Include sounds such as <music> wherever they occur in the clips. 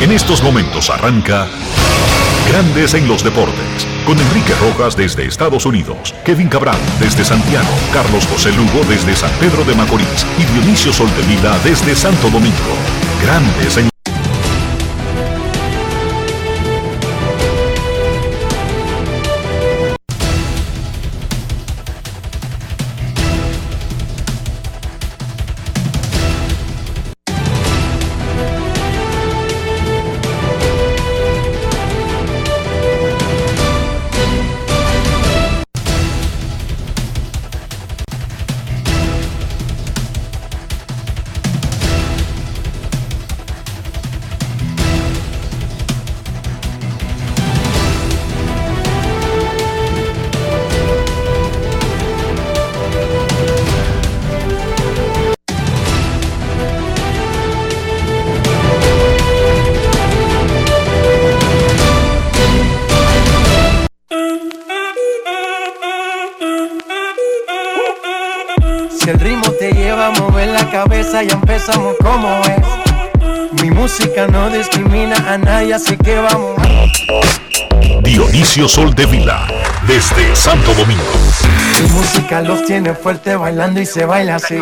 En estos momentos arranca Grandes en los Deportes, con Enrique Rojas desde Estados Unidos, Kevin Cabral desde Santiago, Carlos José Lugo desde San Pedro de Macorís y Dionisio Solterida desde Santo Domingo. Grandes en Sol de Vila, desde Santo Domingo. Mi música los tiene fuerte bailando y se baila así.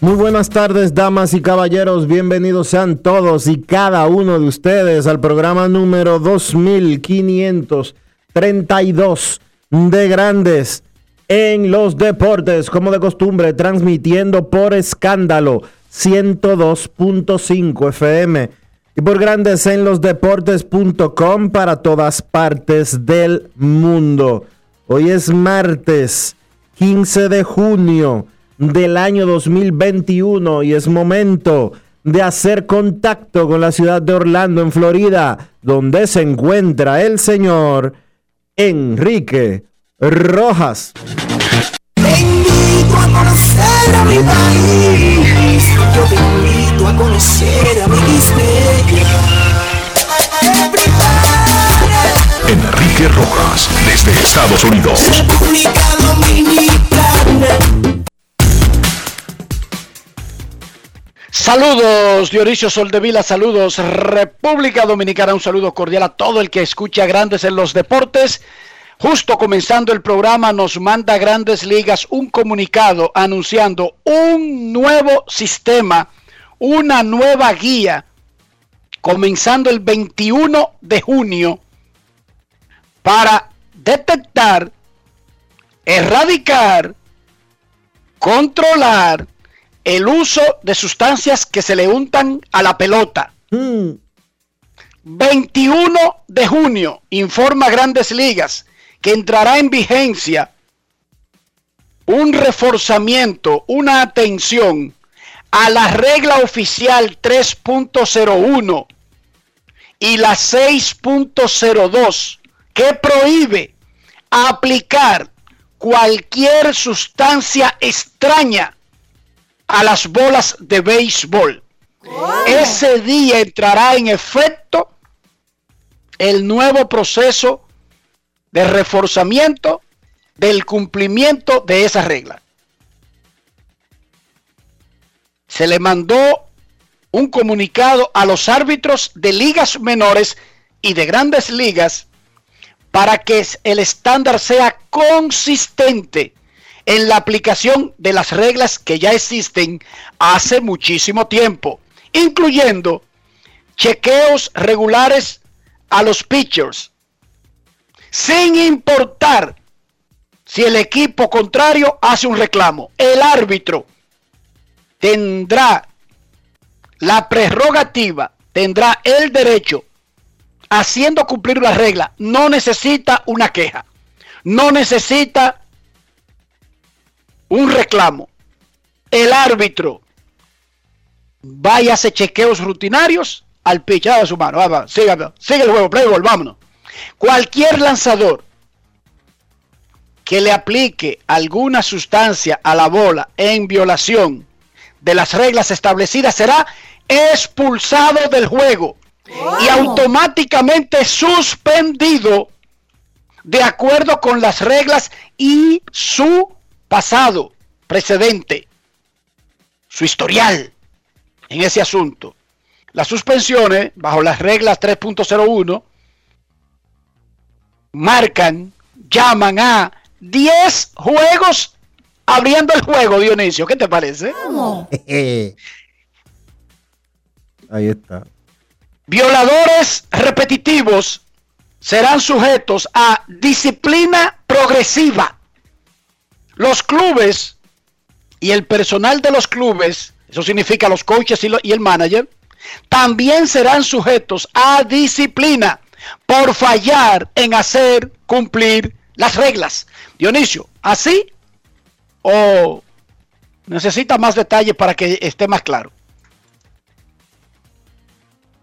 Muy buenas tardes, damas y caballeros. Bienvenidos sean todos y cada uno de ustedes al programa número 2532 de Grandes en los Deportes, como de costumbre, transmitiendo por escándalo 102.5 FM y por Grandes en los Deportes.com para todas partes del mundo. Hoy es martes 15 de junio del año 2021 y es momento de hacer contacto con la ciudad de Orlando, en Florida, donde se encuentra el señor Enrique Rojas. Te invito a conocer a mi país. Yo te invito a conocer a mi Enrique Rojas, desde Estados Unidos. República Dominicana. Saludos, Dionisio Soldevila, saludos, República Dominicana, un saludo cordial a todo el que escucha Grandes en los Deportes. Justo comenzando el programa nos manda Grandes Ligas un comunicado anunciando un nuevo sistema, una nueva guía, comenzando el 21 de junio para detectar, erradicar, controlar, el uso de sustancias que se le untan a la pelota. 21 de junio, informa Grandes Ligas, que entrará en vigencia un reforzamiento, una atención a la regla oficial 3.01 y la 6.02 que prohíbe aplicar cualquier sustancia extraña a las bolas de béisbol. Ese día entrará en efecto el nuevo proceso de reforzamiento del cumplimiento de esa regla. Se le mandó un comunicado a los árbitros de ligas menores y de grandes ligas para que el estándar sea consistente en la aplicación de las reglas que ya existen hace muchísimo tiempo, incluyendo chequeos regulares a los pitchers, sin importar si el equipo contrario hace un reclamo. El árbitro tendrá la prerrogativa, tendrá el derecho, haciendo cumplir la regla, no necesita una queja, no necesita un reclamo, el árbitro vaya a hacer chequeos rutinarios al pichado de su mano. Vamos, sigue, sigue el juego, play ball, vámonos. Cualquier lanzador que le aplique alguna sustancia a la bola en violación de las reglas establecidas será expulsado del juego y automáticamente suspendido de acuerdo con las reglas y su pasado, precedente, su historial en ese asunto. Las suspensiones, bajo las reglas 3.01, marcan, llaman a 10 juegos abriendo el juego, Dionisio. ¿Qué te parece? <laughs> Ahí está. Violadores repetitivos serán sujetos a disciplina progresiva. Los clubes y el personal de los clubes, eso significa los coaches y, lo- y el manager, también serán sujetos a disciplina por fallar en hacer cumplir las reglas. Dionisio, ¿así o necesita más detalles para que esté más claro?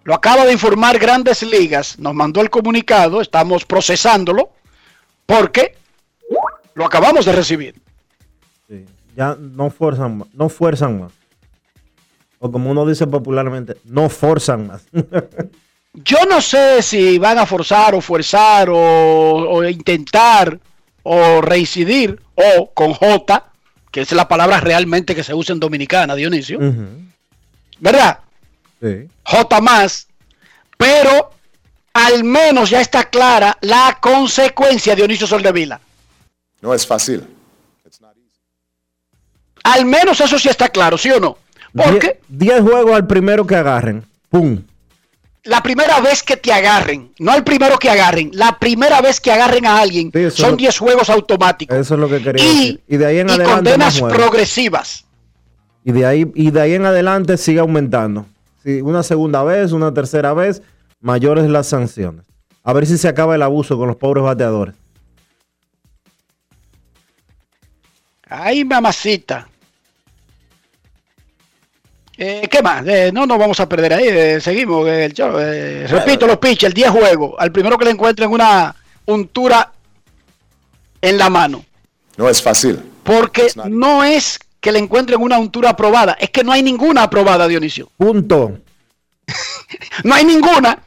Lo acaba de informar Grandes Ligas, nos mandó el comunicado, estamos procesándolo, porque lo acabamos de recibir. Ya no fuerzan más. No fuerzan más. O como uno dice popularmente, no forzan más. <laughs> Yo no sé si van a forzar o forzar o, o intentar o reincidir o con J, que es la palabra realmente que se usa en Dominicana, Dionisio. ¿verdad? Sí. J más, pero al menos ya está clara la consecuencia, Dionisio Soldevila. No es fácil. Al menos eso sí está claro, ¿sí o no? Porque 10 juegos al primero que agarren. ¡Pum! La primera vez que te agarren, no el primero que agarren, la primera vez que agarren a alguien, Sí, son lo- 10 juegos automáticos. Eso es lo que quería y, decir. Y de ahí en y adelante. condenas progresivas. Y de ahí, y de ahí en adelante sigue aumentando. Si una segunda vez, una tercera vez, mayores las sanciones. A ver si se acaba el abuso con los pobres bateadores. Ay, mamacita. Eh, ¿Qué más? Eh, no nos vamos a perder ahí. eh, seguimos. eh, el show, eh, repito, los pitchers, 10 juegos. Al primero que le encuentren una untura en la mano. No es fácil. Porque no es que le encuentren una untura aprobada, es que no hay ninguna aprobada, Dionisio. Punto. <laughs> No hay ninguna.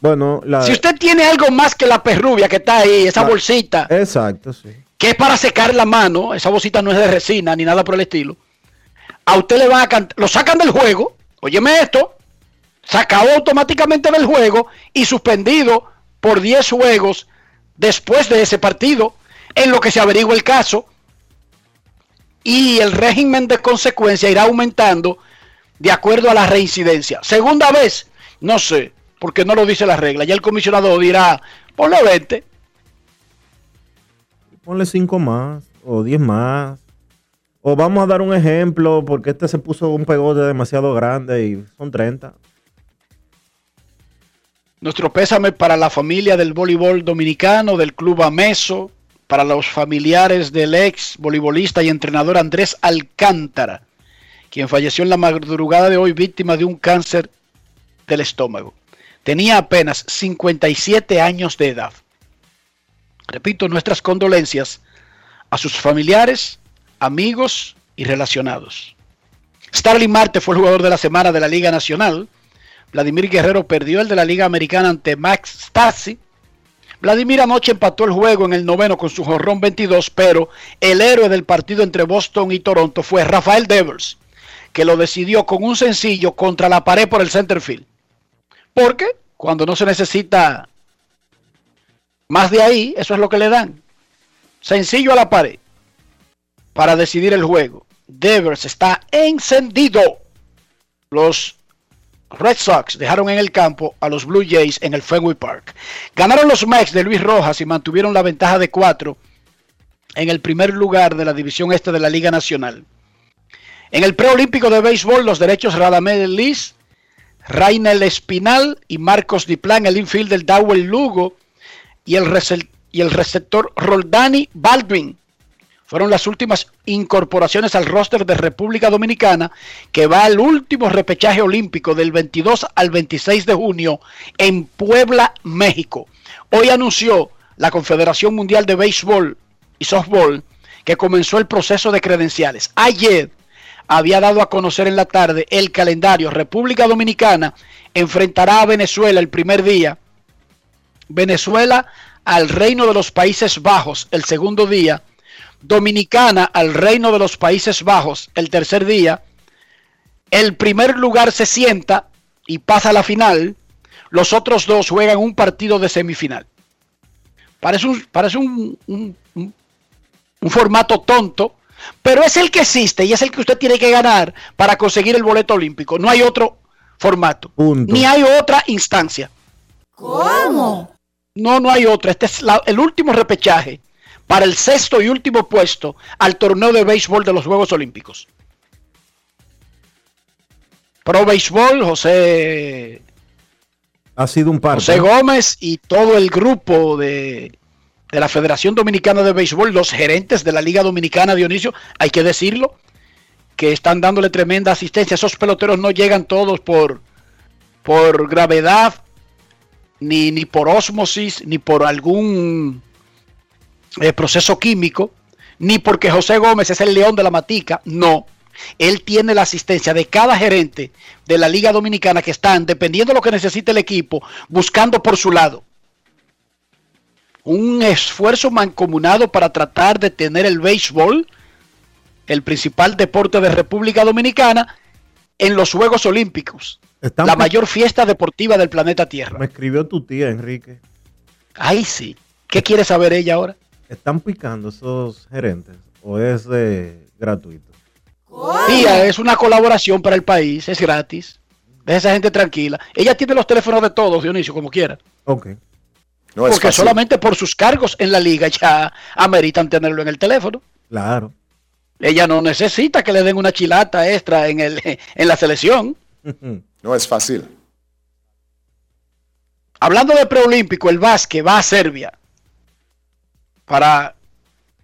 Bueno, la. Si usted tiene algo más que la perrubia que está ahí, esa La- bolsita, Exacto, sí. que es para secar la mano, esa bolsita no es de resina ni nada por el estilo, a usted le van a cantar, lo sacan del juego, óyeme esto, sacado automáticamente del juego y suspendido por 10 juegos después de ese partido, en lo que se averigua el caso, y el régimen de consecuencia irá aumentando de acuerdo a la reincidencia. Segunda vez, no sé, porque no lo dice la regla, ya el comisionado dirá, ponle 20. Ponle 5 más o 10 más. O vamos a dar un ejemplo porque este se puso un pegote demasiado grande y son 30. Nuestro pésame para la familia del voleibol dominicano, del club Ameso, para los familiares del ex voleibolista y entrenador Andrés Alcántara, quien falleció en la madrugada de hoy víctima de un cáncer del estómago. Tenía apenas 57 años de edad. Repito, nuestras condolencias a sus familiares, amigos y relacionados. Starling Marte fue el jugador de la semana de la Liga Nacional. Vladimir Guerrero perdió el de la Liga Americana ante Max Stassi. Vladimir anoche empató el juego en el noveno con su jorrón 22, pero el héroe del partido entre Boston y Toronto fue Rafael Devers, que lo decidió con un sencillo contra la pared por el center field. Porque cuando no se necesita más de ahí, eso es lo que le dan. Sencillo a la pared para decidir el juego. Devers está encendido. Los Red Sox dejaron en el campo a los Blue Jays en el Fenway Park. Ganaron los Mets de Luis Rojas y mantuvieron la ventaja de cuatro en el primer lugar de la división este de la Liga Nacional. En el preolímpico de béisbol, los derechos Radamel Liz, Rainel Espinal y Marcos Diplan, el infielder Dowell Lugo y el, y el receptor Roldani Baldwin fueron las últimas incorporaciones al roster de República Dominicana que va al último repechaje olímpico del 22 al 26 de junio en Puebla, México. Hoy anunció la Confederación Mundial de Béisbol y Softball que comenzó el proceso de credenciales. Ayer había dado a conocer en la tarde el calendario. República Dominicana enfrentará a Venezuela el primer día. Venezuela al Reino de los Países Bajos el segundo día. Dominicana al Reino de los Países Bajos el tercer día, el primer lugar se sienta y pasa a la final, los otros dos juegan un partido de semifinal. Parece un, parece un, un- un- un formato tonto, pero es el que existe y es el que usted tiene que ganar para conseguir el boleto olímpico. No hay otro formato, Punto. ni hay otra instancia. ¿Cómo? No, no hay otra. Este es la- el último repechaje para el sexto y último puesto al torneo de béisbol de los Juegos Olímpicos. Pro Béisbol, José, Ha sido un par. José Gómez y todo el grupo de, de la Federación Dominicana de Béisbol, los gerentes de la Liga Dominicana, Dionisio, hay que decirlo, que están dándole tremenda asistencia. Esos peloteros no llegan todos por, por gravedad, ni, ni por ósmosis, ni por algún eh, proceso químico, ni porque José Gómez es el león de la matica, no. Él tiene la asistencia de cada gerente de la Liga Dominicana que están, dependiendo de lo que necesite el equipo, buscando por su lado. Un esfuerzo mancomunado para tratar de tener el béisbol, el principal deporte de República Dominicana, en los Juegos Olímpicos. Están La mayor fiesta deportiva del planeta Me Tierra. escribió tu tía, Enrique. Ay, sí. ¿Qué quiere saber ella ahora? ¿Están picando esos gerentes o es eh, gratuito? Tía, es una colaboración para el país, es gratis. Deja esa gente tranquila. Ella tiene los teléfonos de todos, Dionisio, como quiera. Ok. No es Porque fácil. solamente por sus cargos en la liga ya ameritan tenerlo en el teléfono. Claro. Ella no necesita que le den una chilata extra en, el, <laughs> en la selección. No es fácil. Hablando de preolímpico, el básquet va a Serbia para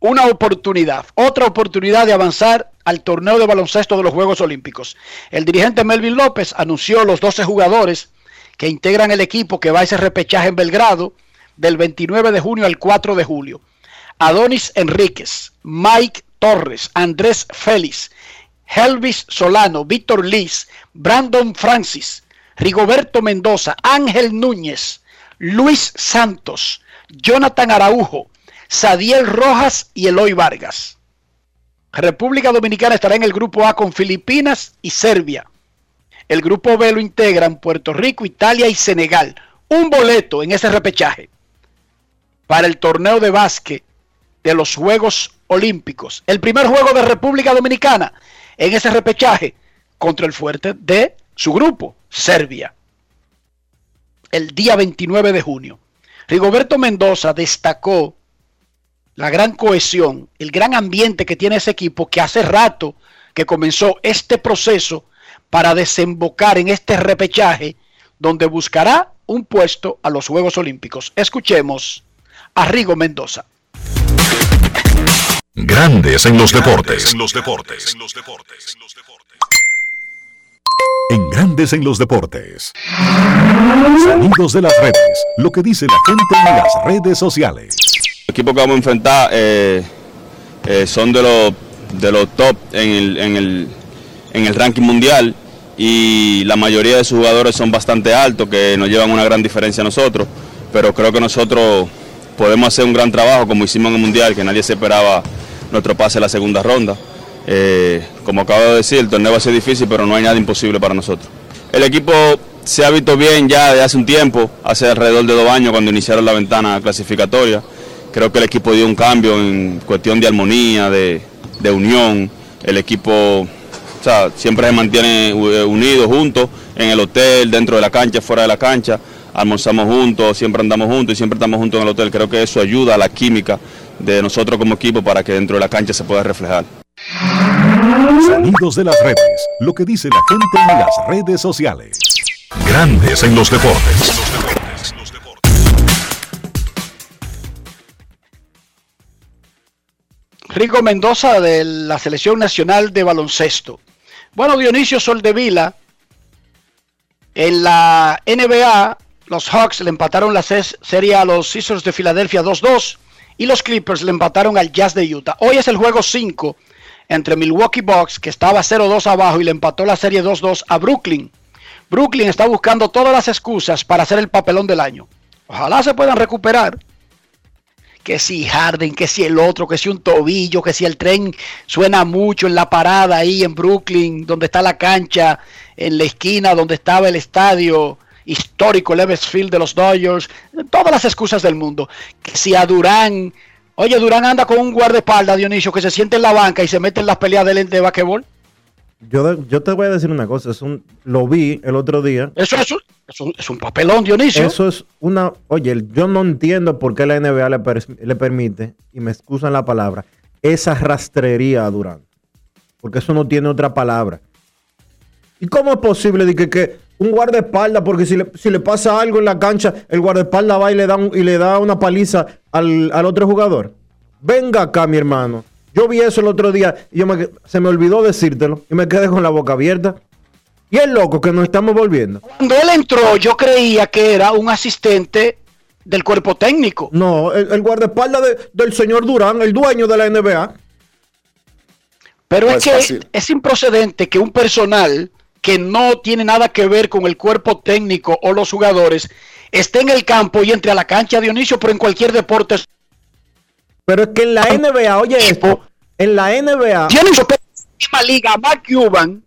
una oportunidad, otra oportunidad de avanzar al torneo de baloncesto de los Juegos Olímpicos. El dirigente Melvin López anunció los 12 jugadores que integran el equipo que va a ese repechaje en Belgrado del 29 de junio al 4 de julio. Adonis Enríquez, Mike Torres, Andrés Félix, Helvis Solano, Víctor Liz, Brandon Francis, Rigoberto Mendoza, Ángel Núñez, Luis Santos, Jonathan Araujo, Sadiel Rojas y Eloy Vargas. República Dominicana estará en el grupo A con Filipinas y Serbia. El grupo B lo integran Puerto Rico, Italia y Senegal. Un boleto en ese repechaje para el torneo de básquet de los Juegos Olímpicos. El primer juego de República Dominicana en ese repechaje contra el fuerte de su grupo, Serbia. El día 29 de junio. Rigoberto Mendoza destacó la gran cohesión, el gran ambiente que tiene ese equipo que hace rato que comenzó este proceso para desembocar en este repechaje donde buscará un puesto a los Juegos Olímpicos. Escuchemos a Rigo Mendoza. Grandes en los deportes. En los deportes. En Grandes en los deportes. Sonidos de las redes. Lo que dice la gente en las redes sociales. El equipo que vamos a enfrentar eh, eh, son de los de los top en el, en, el, en el ranking mundial y la mayoría de sus jugadores son bastante altos, que nos llevan una gran diferencia a nosotros, pero creo que nosotros podemos hacer un gran trabajo como hicimos en el mundial, que nadie se esperaba nuestro pase a la segunda ronda. Eh, como acabo de decir, el torneo va a ser difícil, pero no hay nada imposible para nosotros. El equipo se ha visto bien ya de hace un tiempo, hace alrededor de dos años cuando iniciaron la ventana clasificatoria. Creo que el equipo dio un cambio en cuestión de armonía, de, de unión. El equipo o sea, siempre se mantiene eh, unido, juntos, en el hotel, dentro de la cancha, fuera de la cancha. Almorzamos juntos, siempre andamos juntos y siempre estamos juntos en el hotel. Creo que eso ayuda a la química de nosotros como equipo para que dentro de la cancha se pueda reflejar. Sonidos de las redes. Lo que dice la gente en las redes sociales. Grandes en los deportes. Rico Mendoza de la Selección Nacional de Baloncesto. Bueno, Dionisio Soldevila, en la NBA, los Hawks le empataron la serie a los Sixers de Filadelfia 2-2 y los Clippers le empataron al Jazz de Utah. Hoy es el juego 5 entre Milwaukee Bucks, que estaba 0-2 abajo y le empató la serie 2-2 a Brooklyn. Brooklyn está buscando todas las excusas para hacer el papelón del año. Ojalá se puedan recuperar que si Harden, que si el otro, que si un tobillo, que si el tren suena mucho en la parada ahí en Brooklyn, donde está la cancha, en la esquina donde estaba el estadio histórico, el de los Dodgers, todas las excusas del mundo. Que si a Durán, oye, Durán anda con un guardaespaldas, Dionisio, que se siente en la banca y se mete en las peleas de, de basquetbol. Yo, yo te voy a decir una cosa, es un, lo vi el otro día. Eso es, un, es, un, es un papelón, Dionisio. Eso es una, oye, yo no entiendo por qué la NBA le, per- le permite, y me excusan la palabra, esa rastrería a Durán. Porque eso no tiene otra palabra. ¿Y cómo es posible de que, que un guardaespaldas, porque si le, si le pasa algo en la cancha, el guardaespaldas va y le da, un- y le da una paliza al, al otro jugador? Venga acá, mi hermano. Yo vi eso el otro día y yo me- se me olvidó decírtelo y me quedé con la boca abierta. Y es loco que nos estamos volviendo. Cuando él entró, yo creía que era un asistente del cuerpo técnico. No, el, el guardaespaldas de- del señor Durán, el dueño de la NBA. Pero No es es que fácil. es improcedente que un personal que no tiene nada que ver con el cuerpo técnico o los jugadores esté en el campo y entre a la cancha Dionisio, pero en cualquier deporte. Pero es que en la NBA, oye esto, en la NBA, en la misma liga, Mark Cuban,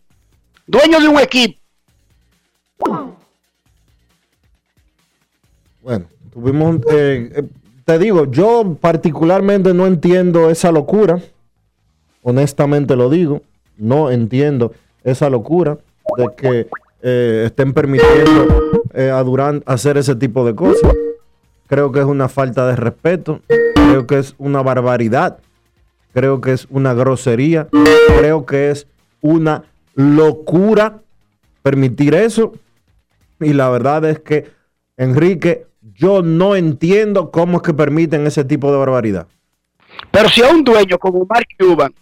dueño de un equipo, bueno, tuvimos, eh, eh, te digo, yo particularmente no entiendo esa locura, honestamente lo digo, no entiendo esa locura de que eh, estén permitiendo eh, a Durán hacer ese tipo de cosas. Creo que es una falta de respeto, creo que es una barbaridad, creo que es una grosería, creo que es una locura permitir eso. Y la verdad es que, Enrique, yo no entiendo cómo es que permiten ese tipo de barbaridad. pero si a un dueño como Mark Cuban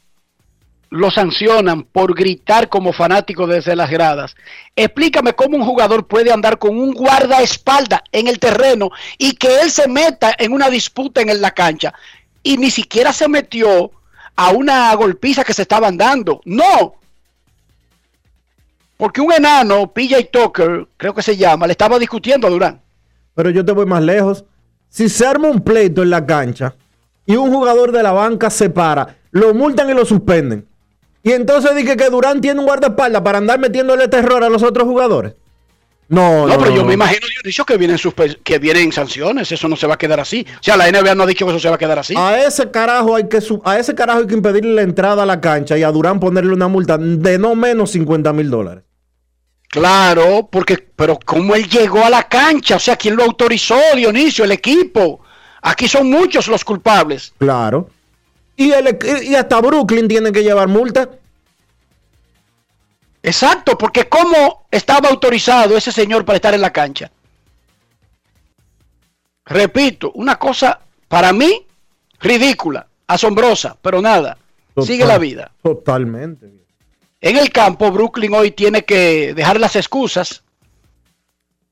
lo sancionan por gritar como fanático desde las gradas, explícame cómo un jugador puede andar con un guardaespaldas en el terreno y que él se meta en una disputa en la cancha y ni siquiera se metió a una golpiza que se estaban dando. No. Porque un enano, PJ Tucker, creo que se llama, le estaba discutiendo a Durán. Pero yo te voy más lejos. Si se arma un pleito en la cancha y un jugador de la banca se para, lo multan y lo suspenden. Y entonces dije que Durán tiene un guardaespaldas para andar metiéndole terror a los otros jugadores. No, No, no, pero yo me imagino, Dionisio, que vienen, suspe- que vienen sanciones. Eso no se va a quedar así. O sea, la NBA no ha dicho que eso se va a quedar así. A ese carajo hay que a ese carajo hay que impedirle la entrada a la cancha y a Durán ponerle una multa de no menos 50 mil dólares. Claro, porque, pero ¿cómo él llegó a la cancha? O sea, ¿quién lo autorizó, Dionisio? El equipo. Aquí son muchos los culpables. Claro. Y, el- y hasta Brooklyn tiene que llevar multa. Exacto, porque ¿cómo estaba autorizado ese señor para estar en la cancha? Repito, una cosa para mí ridícula, asombrosa, pero nada. Sigue la vida. Totalmente. En el campo, Brooklyn hoy tiene que dejar las excusas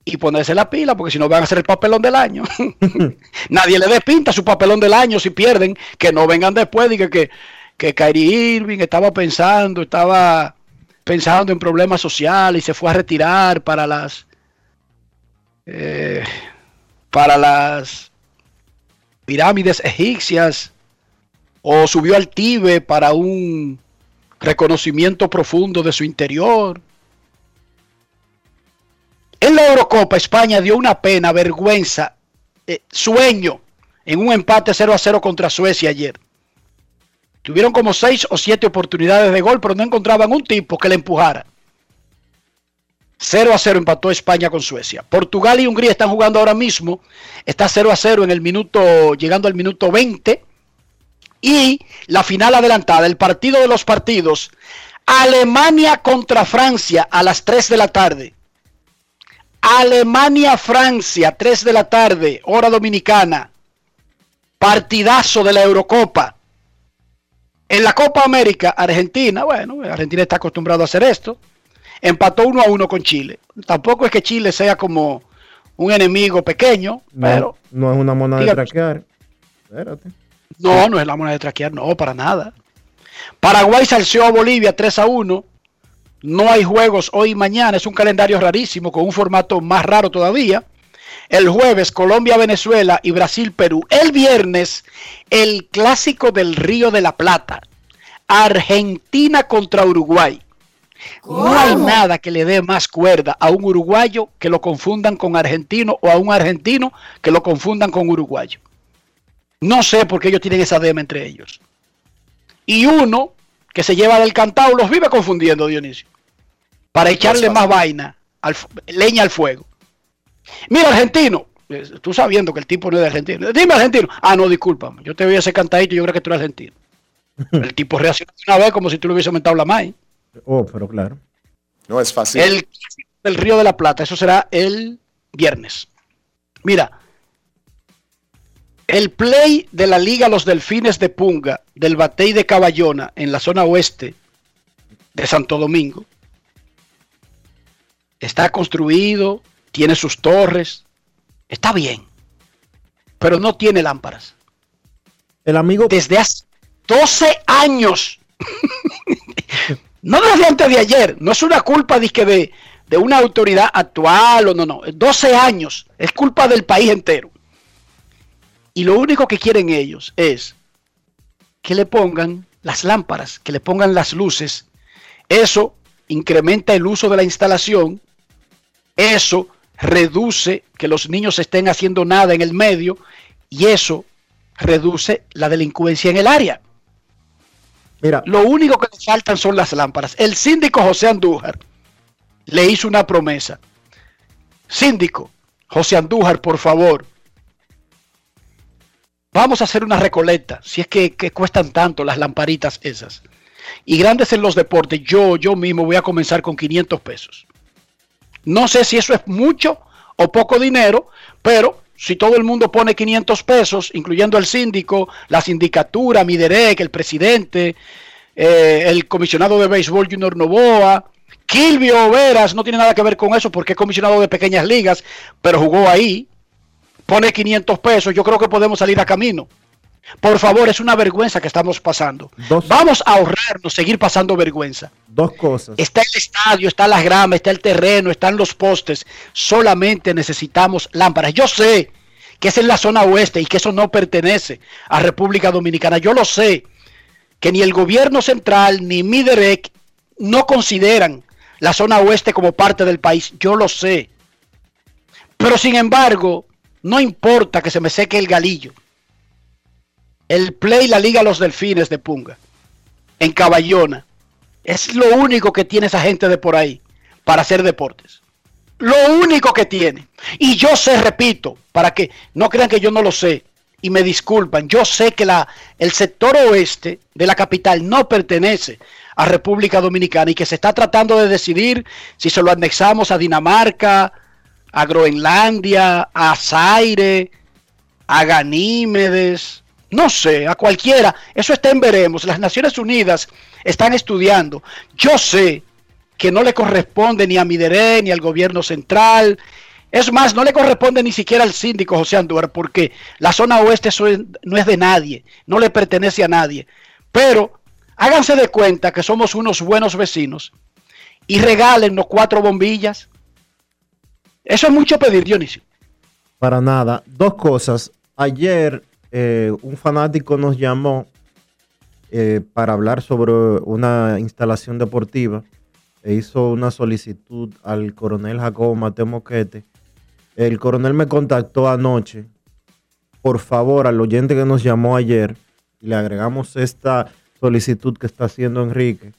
y ponerse la pila, porque si no van a hacer el papelón del año. <laughs> <laughs> Nadie le dé pinta a su papelón del año si pierden, que no vengan después y que, que, que Kyrie Irving estaba pensando, estaba pensando en problemas sociales y se fue a retirar para las eh, para las pirámides egipcias o subió al Tíbet para un reconocimiento profundo de su interior. En la Eurocopa, España dio una pena, vergüenza, eh, sueño en un empate 0 a 0 contra Suecia ayer. Tuvieron como 6 o 7 oportunidades de gol, pero no encontraban un tipo que le empujara. 0 a 0 empató España con Suecia. Portugal y Hungría están jugando ahora mismo. Está 0 a 0 en el minuto, llegando al minuto 20. Y la final adelantada, el partido de los partidos, Alemania contra Francia a las 3 de la tarde. Alemania-Francia, 3 de la tarde, hora dominicana. Partidazo de la Eurocopa. En la Copa América, Argentina, bueno, Argentina está acostumbrado a hacer esto. Empató 1 a 1 con Chile. Tampoco es que Chile sea como un enemigo pequeño, No, pero no es una moneda de traquear. Espérate. no, no es la moneda de traquear, no, para nada. Paraguay salció a Bolivia 3 a 1. No hay juegos hoy y mañana, es un calendario rarísimo con un formato más raro todavía. El jueves, Colombia-Venezuela y Brasil-Perú. El viernes, el clásico del Río de la Plata. Argentina contra Uruguay. No hay nada que le dé más cuerda a un uruguayo que lo confundan con argentino o a un argentino que lo confundan con uruguayo. No sé por qué ellos tienen esa dema entre ellos. Y uno que se lleva del cantado los vive confundiendo, Dionisio. Para echarle más vaina, al, leña al fuego. Mira, argentino. eh, Tú sabiendo que el tipo no es de argentino. Dime, argentino. Ah, no, discúlpame. Yo te voy a hacer cantadito y yo creo que tú eres argentino. <laughs> El tipo reacciona de una vez como si tú le hubiese aumentado la maíz. Oh, pero claro. No es fácil. El del Río de la Plata, eso será el viernes. Mira, el play de la Liga Los Delfines de Punga, del Batey de Caballona, en la zona oeste de Santo Domingo, está construido, tiene sus torres, está bien, pero no tiene lámparas. El amigo, Desde hace 12 años. <laughs> no desde antes de ayer. No es una culpa de, que de, de una autoridad actual o no, no. 12 años. Es culpa del país entero. Y lo único que quieren ellos es que le pongan las lámparas, que le pongan las luces. Eso incrementa el uso de la instalación. Eso reduce que los niños estén haciendo nada en el medio. Y eso reduce la delincuencia en el área. mira, Lo único que le faltan son las lámparas. El síndico José Andújar le hizo una promesa. Síndico, José Andújar, por favor, vamos a hacer una recolecta, si es que, cuestan tanto las lamparitas esas. Y grandes en los deportes, yo, yo mismo voy a comenzar con 500 pesos. No sé si eso es mucho o poco dinero, pero si todo el mundo pone 500 pesos, incluyendo el síndico, la sindicatura, Miderec, el presidente, eh, el comisionado de béisbol Junior Novoa, Kilvio Veras, no tiene nada que ver con eso porque es comisionado de pequeñas ligas, pero jugó ahí, pone 500 pesos, yo creo que podemos salir a camino. Por favor, es una vergüenza que estamos pasando. Dos. Vamos a ahorrarnos, seguir pasando vergüenza. dos cosas. Está el estadio, está las gramas, está el terreno, están los postes. Solamente necesitamos lámparas. Yo sé que es en la zona oeste y que eso no pertenece a República Dominicana. Yo lo sé que ni el gobierno central ni Miderec no consideran la zona oeste como parte del país. Yo lo sé. Pero sin embargo, no importa que se me seque el galillo. El play la liga Los Delfines de Punga en Caballona. Es lo único que tiene esa gente de por ahí para hacer deportes. Lo único que tiene. Y yo sé, repito, para que no crean que yo no lo sé y me disculpan, yo sé que la, el sector oeste de la capital no pertenece a República Dominicana y que se está tratando de decidir si se lo anexamos a Dinamarca, a Groenlandia, a Zaire, a Ganímedes, no sé, a cualquiera. Eso está en veremos. Las Naciones Unidas están estudiando. Yo sé que no le corresponde ni a Mideré ni al gobierno central. Es más, no le corresponde ni siquiera al síndico José Andújar, porque la zona oeste no es de nadie, no le pertenece a nadie. Pero háganse de cuenta que somos unos buenos vecinos y regálennos cuatro bombillas. Eso es mucho pedir, Dionisio. Para nada. Dos cosas. Ayer eh, un fanático nos llamó eh, para hablar sobre una instalación deportiva e hizo una solicitud al coronel Jacobo Mateo Moquete. El coronel me contactó anoche. Por favor, al oyente que nos llamó ayer, le agregamos esta solicitud que está haciendo Enrique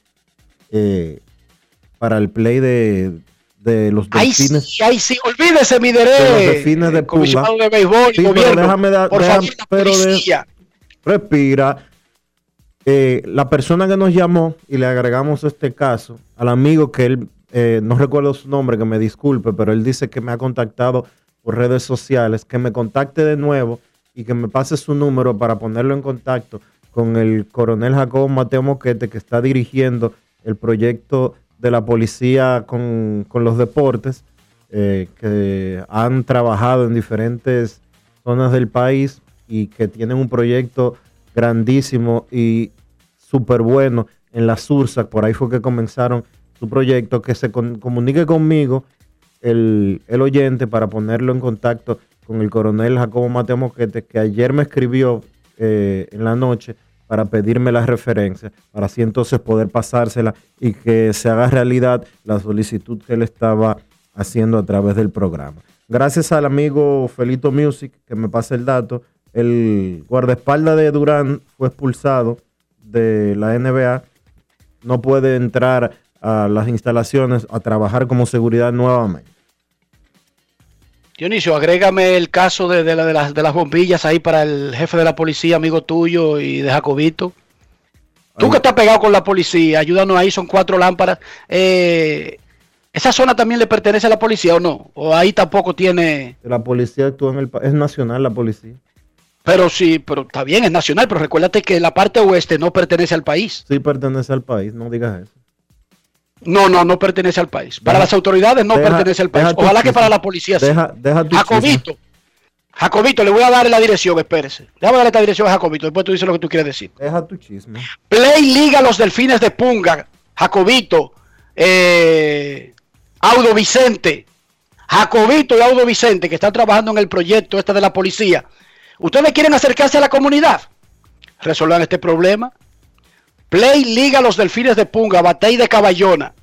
eh, para el play de, de los Ahí delfines. sí, ahí sí, olvídese, mi De los derecho. delfines de de béisbol Sí, pero déjame dar- Por déjame- favor, pero de- respira. Eh, la persona que nos llamó y le agregamos este caso, al amigo que él, eh, no recuerdo su nombre, que me disculpe, pero él dice que me ha contactado por redes sociales, que me contacte de nuevo y que me pase su número para ponerlo en contacto con el coronel Jacobo Mateo Moquete, que está dirigiendo el proyecto de la policía con, con los deportes, eh, que han trabajado en diferentes zonas del país y que tienen un proyecto grandísimo y súper bueno en la Sursa. Por ahí fue que comenzaron su proyecto. Que se comunique conmigo el, el oyente para ponerlo en contacto con el coronel Jacobo Mateo Moquete, que ayer me escribió eh, en la noche para pedirme la referencia, para así entonces poder pasársela y que se haga realidad la solicitud que él estaba haciendo a través del programa. Gracias al amigo Felito Music que me pasa el dato, el guardaespaldas de Durán fue expulsado de la NBA, no puede entrar a las instalaciones a trabajar como seguridad nuevamente. Dionisio, agrégame el caso de, de la- de las, de las bombillas ahí para el jefe de la policía, amigo tuyo y de Jacobito. Tú que estás pegado con la policía, ayúdanos ahí, son cuatro lámparas. Eh, ¿Esa zona también le pertenece a la policía o no? ¿O ahí tampoco tiene...? La policía actúa en el es nacional la policía. Pero sí, pero está bien, es nacional, pero recuérdate que la parte oeste no pertenece al país. Sí pertenece al país, no digas eso. No, no, no pertenece al país. Para Deja- las autoridades no deja- pertenece al país. Ojalá que para la policía sí. Deja, chisme. Jacobito. Jacobito, le voy a dar la dirección, espérese. Déjame darle esta dirección a Jacobito, después tú dices lo que tú quieres decir. Deja tu chisme. Play Liga Los Delfines de Punga, Jacobito, eh, Audo Vicente, Jacobito y Audo Vicente, que están trabajando en el proyecto este de la policía. ¿Ustedes quieren acercarse a la comunidad? Resuelvan este problema. Play Liga Los Delfines de Punga, Batey de Caballona.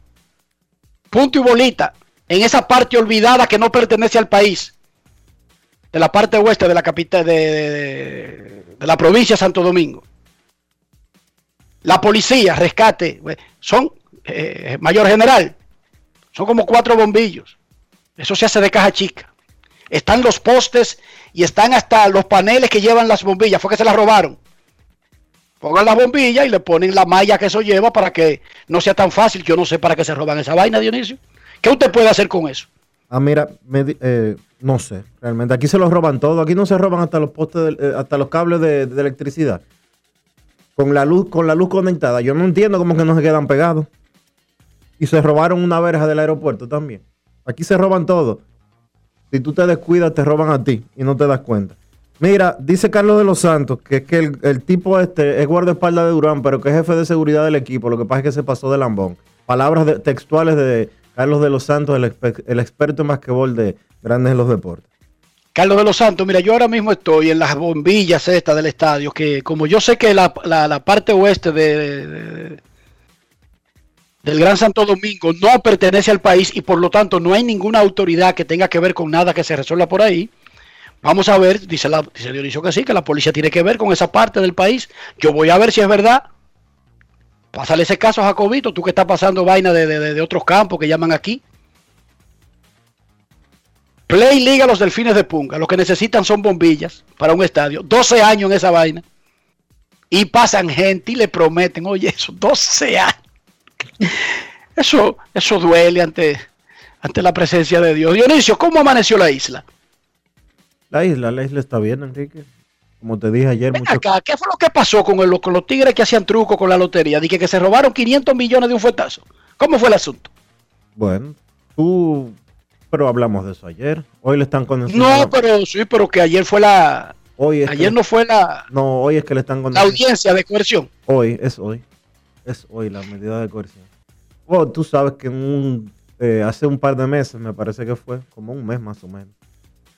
Punto y bolita. En esa parte olvidada que no pertenece al país. De la parte oeste de la capital de, la provincia de Santo Domingo la policía, rescate, son, eh, mayor general, son como cuatro bombillos. Eso se hace de caja chica. Están los postes y están hasta los paneles que llevan las bombillas. Fue que se las robaron. Pongan las bombillas y le ponen la malla que eso lleva para que no sea tan fácil. Yo no sé para qué se roban esa vaina, Dionisio. ¿Qué usted puede hacer con eso? Ah, mira, eh, no sé, realmente. Aquí se los roban todo. Aquí no se roban hasta los postes, de- eh, hasta los cables de, de electricidad. Con la luz, con la luz conectada. Yo no entiendo cómo que no se quedan pegados. Y se robaron una verja del aeropuerto también. Aquí se roban todo. Si tú te descuidas, te roban a ti y no te das cuenta. Mira, dice Carlos de los Santos que es que el, tipo este es guardaespaldas de Durán, pero que es jefe de seguridad del equipo. Lo que pasa es que se pasó de lambón. Palabras de- textuales de Carlos de los Santos, el, exper- el experto en basquetbol de Grandes en los Deportes. Carlos de los Santos, mira, yo ahora mismo estoy en las bombillas estas del estadio, que como yo sé que la, parte oeste de, de- del Gran Santo Domingo no pertenece al país y por lo tanto no hay ninguna autoridad que tenga que ver con nada que se resuelva por ahí. Vamos a ver, dice, la, Dionisio que sí, que la policía tiene que ver con esa parte del país. Yo voy a ver si es verdad. Pásale ese caso a Jacobito, tú que estás pasando vaina de, de- de- otros campos que llaman aquí. Play Liga los Delfines de Punga. Lo que necesitan son bombillas para un estadio. 12 años en esa vaina. Y pasan gente y le prometen, oye, eso, 12 años. Eso, eso duele ante, ante la presencia de Dios. Dionisio, ¿cómo amaneció la isla? La isla, la isla está bien, Enrique. Como te dije ayer, Ven mucho, acá, ¿qué fue lo que pasó con, el- con los tigres que hacían truco con la lotería? Dije que se robaron 500 millones de un fuetazo. ¿Cómo fue el asunto? bueno, tú, pero hablamos de eso ayer. Hoy le están conociendo. No, pero sí, pero que ayer fue la. hoy es Ayer que, no fue la, no, hoy es que le están la conociendo. audiencia de coerción. Hoy, es hoy. Es hoy la medida de coerción. Oh, tú sabes que en un, eh, hace un par de meses, me parece que fue, como un mes más o menos,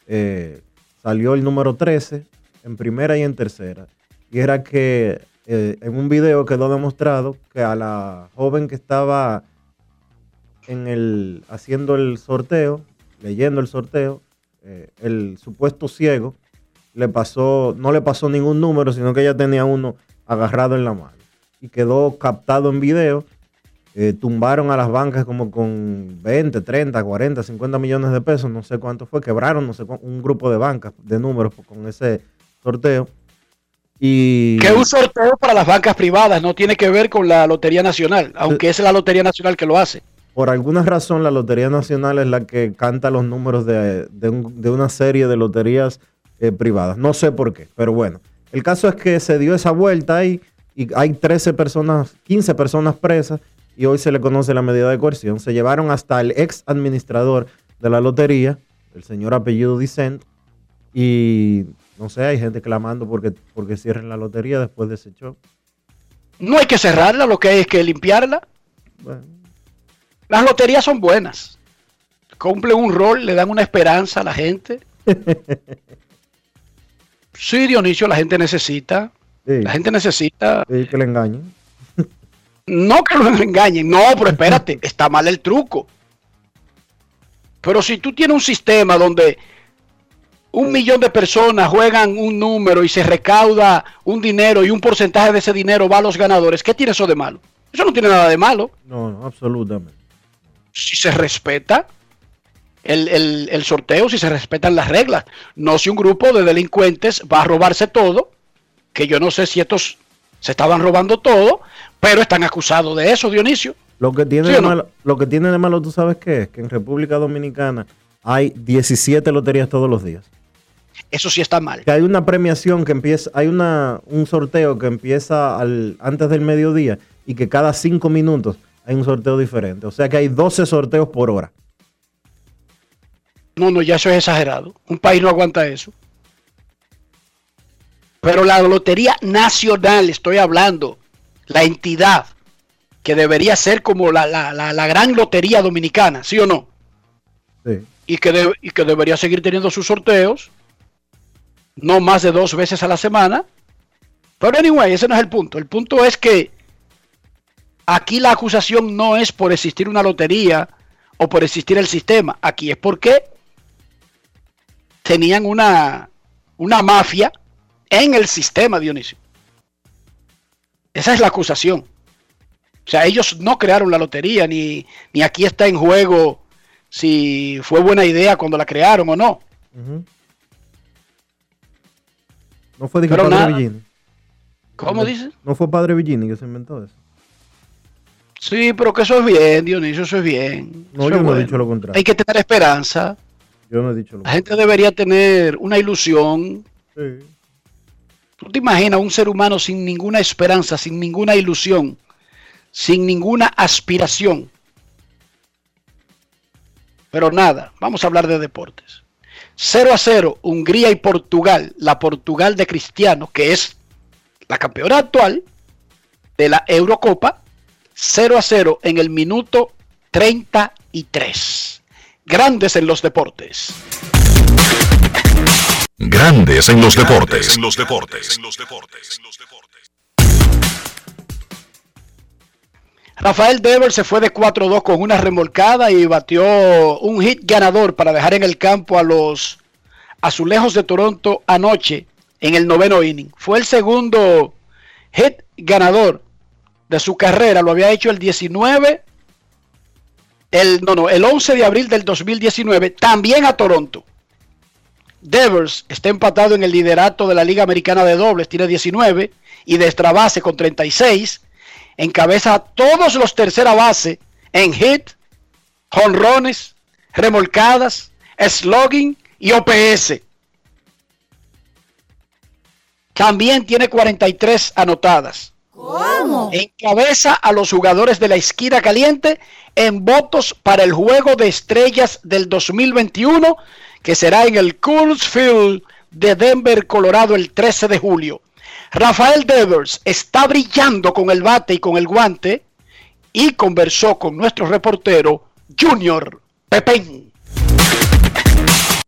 eh, salió el número 13 en primera y en tercera. Y era que eh, en un video quedó demostrado que a la joven que estaba en el, haciendo el sorteo, leyendo el sorteo, eh, el supuesto ciego, le pasó, no le pasó ningún número, sino que ella tenía uno agarrado en la mano. Y quedó captado en video. Eh, tumbaron a las bancas como con 20, 30, 40, 50 millones de pesos, no sé cuánto fue, quebraron no sé un grupo de bancas de números con ese sorteo. Y Que un sorteo para las bancas privadas, no tiene que ver con la Lotería Nacional, aunque es la Lotería Nacional que lo hace. por alguna razón la Lotería Nacional es la que canta los números de, de un- de una serie de loterías eh, privadas. No sé por qué, pero bueno. El caso es que se dio esa vuelta ahí y hay 13 personas, 15 personas presas y hoy se le conoce la medida de coerción. Se llevaron hasta el ex administrador de la lotería, el señor apellido Dicent, y no sé, hay gente clamando porque, porque cierren la lotería después de ese show. No hay que cerrarla, lo que hay es que limpiarla. Bueno, Las loterías son buenas. cumplen un rol, le dan una esperanza a la gente. <laughs> Sí, Dionisio, la gente necesita. Sí, La gente necesita. sí, que le engañen. No que lo engañen, no, pero espérate, <laughs> está mal el truco. Pero si tú tienes un sistema donde un millón de personas juegan un número y se recauda un dinero y un porcentaje de ese dinero va a los ganadores, ¿qué tiene eso de malo? Eso no tiene nada de malo. No, no, absolutamente. Si se respeta el, el- el sorteo, si se respetan las reglas. No si un grupo de delincuentes va a robarse todo, que yo no sé si estos se estaban robando todo, pero están acusados de eso, Dionisio. Lo que tiene ¿Sí de no? malo, lo que tiene de malo, tú sabes qué es, que en República Dominicana hay 17 loterías todos los días. Eso sí está mal. Que hay una premiación que empieza, hay una, un sorteo que empieza al, antes del mediodía y que cada cinco minutos hay un sorteo diferente. O sea que hay 12 sorteos por hora. No, no, ya eso es exagerado. Un país no aguanta eso. Pero la Lotería Nacional, estoy hablando, la entidad que debería ser como la, la- la- la gran lotería dominicana, ¿sí o no? Sí. Y que, de- y que debería seguir teniendo sus sorteos, no más de dos veces a la semana. Pero anyway, ese no es el punto. El punto es que aquí la acusación no es por existir una lotería o por existir el sistema. Aquí es porque tenían una, una mafia en el sistema, Dionisio. Esa es la acusación. O sea, ellos no crearon la lotería, ni, ni aquí está en juego si fue buena idea cuando la crearon o no. No fue de Pero Padre. Villini. ¿Cómo No- dices? No fue Padre Villini que se inventó eso. Sí, pero que eso es bien, Dionisio, eso es bien. No, Eso yo no he dicho lo contrario. Hay que tener esperanza. Yo no he dicho lo La gente debería tener una ilusión. Sí. ¿Tú te imaginas un ser humano sin ninguna esperanza, sin ninguna ilusión, sin ninguna aspiración? Pero nada, vamos a hablar de deportes. 0 a 0, Hungría y Portugal, la Portugal de Cristiano, que es la campeona actual de la Eurocopa, 0 a 0 en el minuto 33. Grandes en los deportes. Grandes en los deportes. En los deportes. Rafael Devers se fue de 4-2 con una remolcada y batió un hit ganador para dejar en el campo a los azulejos de Toronto anoche en el noveno inning. Fue el segundo hit ganador de su carrera. Lo había hecho el 19, el, no, no, el 11 de abril del 2019, también a Toronto. Devers está empatado en el liderato de la Liga Americana de Dobles, tiene 19 y de extra base con 36. Encabeza a todos los tercera base en hit, jonrones, remolcadas, slogging y OPS. También tiene 43 anotadas. ¿Cómo? Encabeza a los jugadores de la esquina caliente en votos para el juego de estrellas del 2021 que será en el Coors Field de Denver, Colorado el 13 de julio. Rafael Devers está brillando con el bate y con el guante y conversó con nuestro reportero Junior Pepén.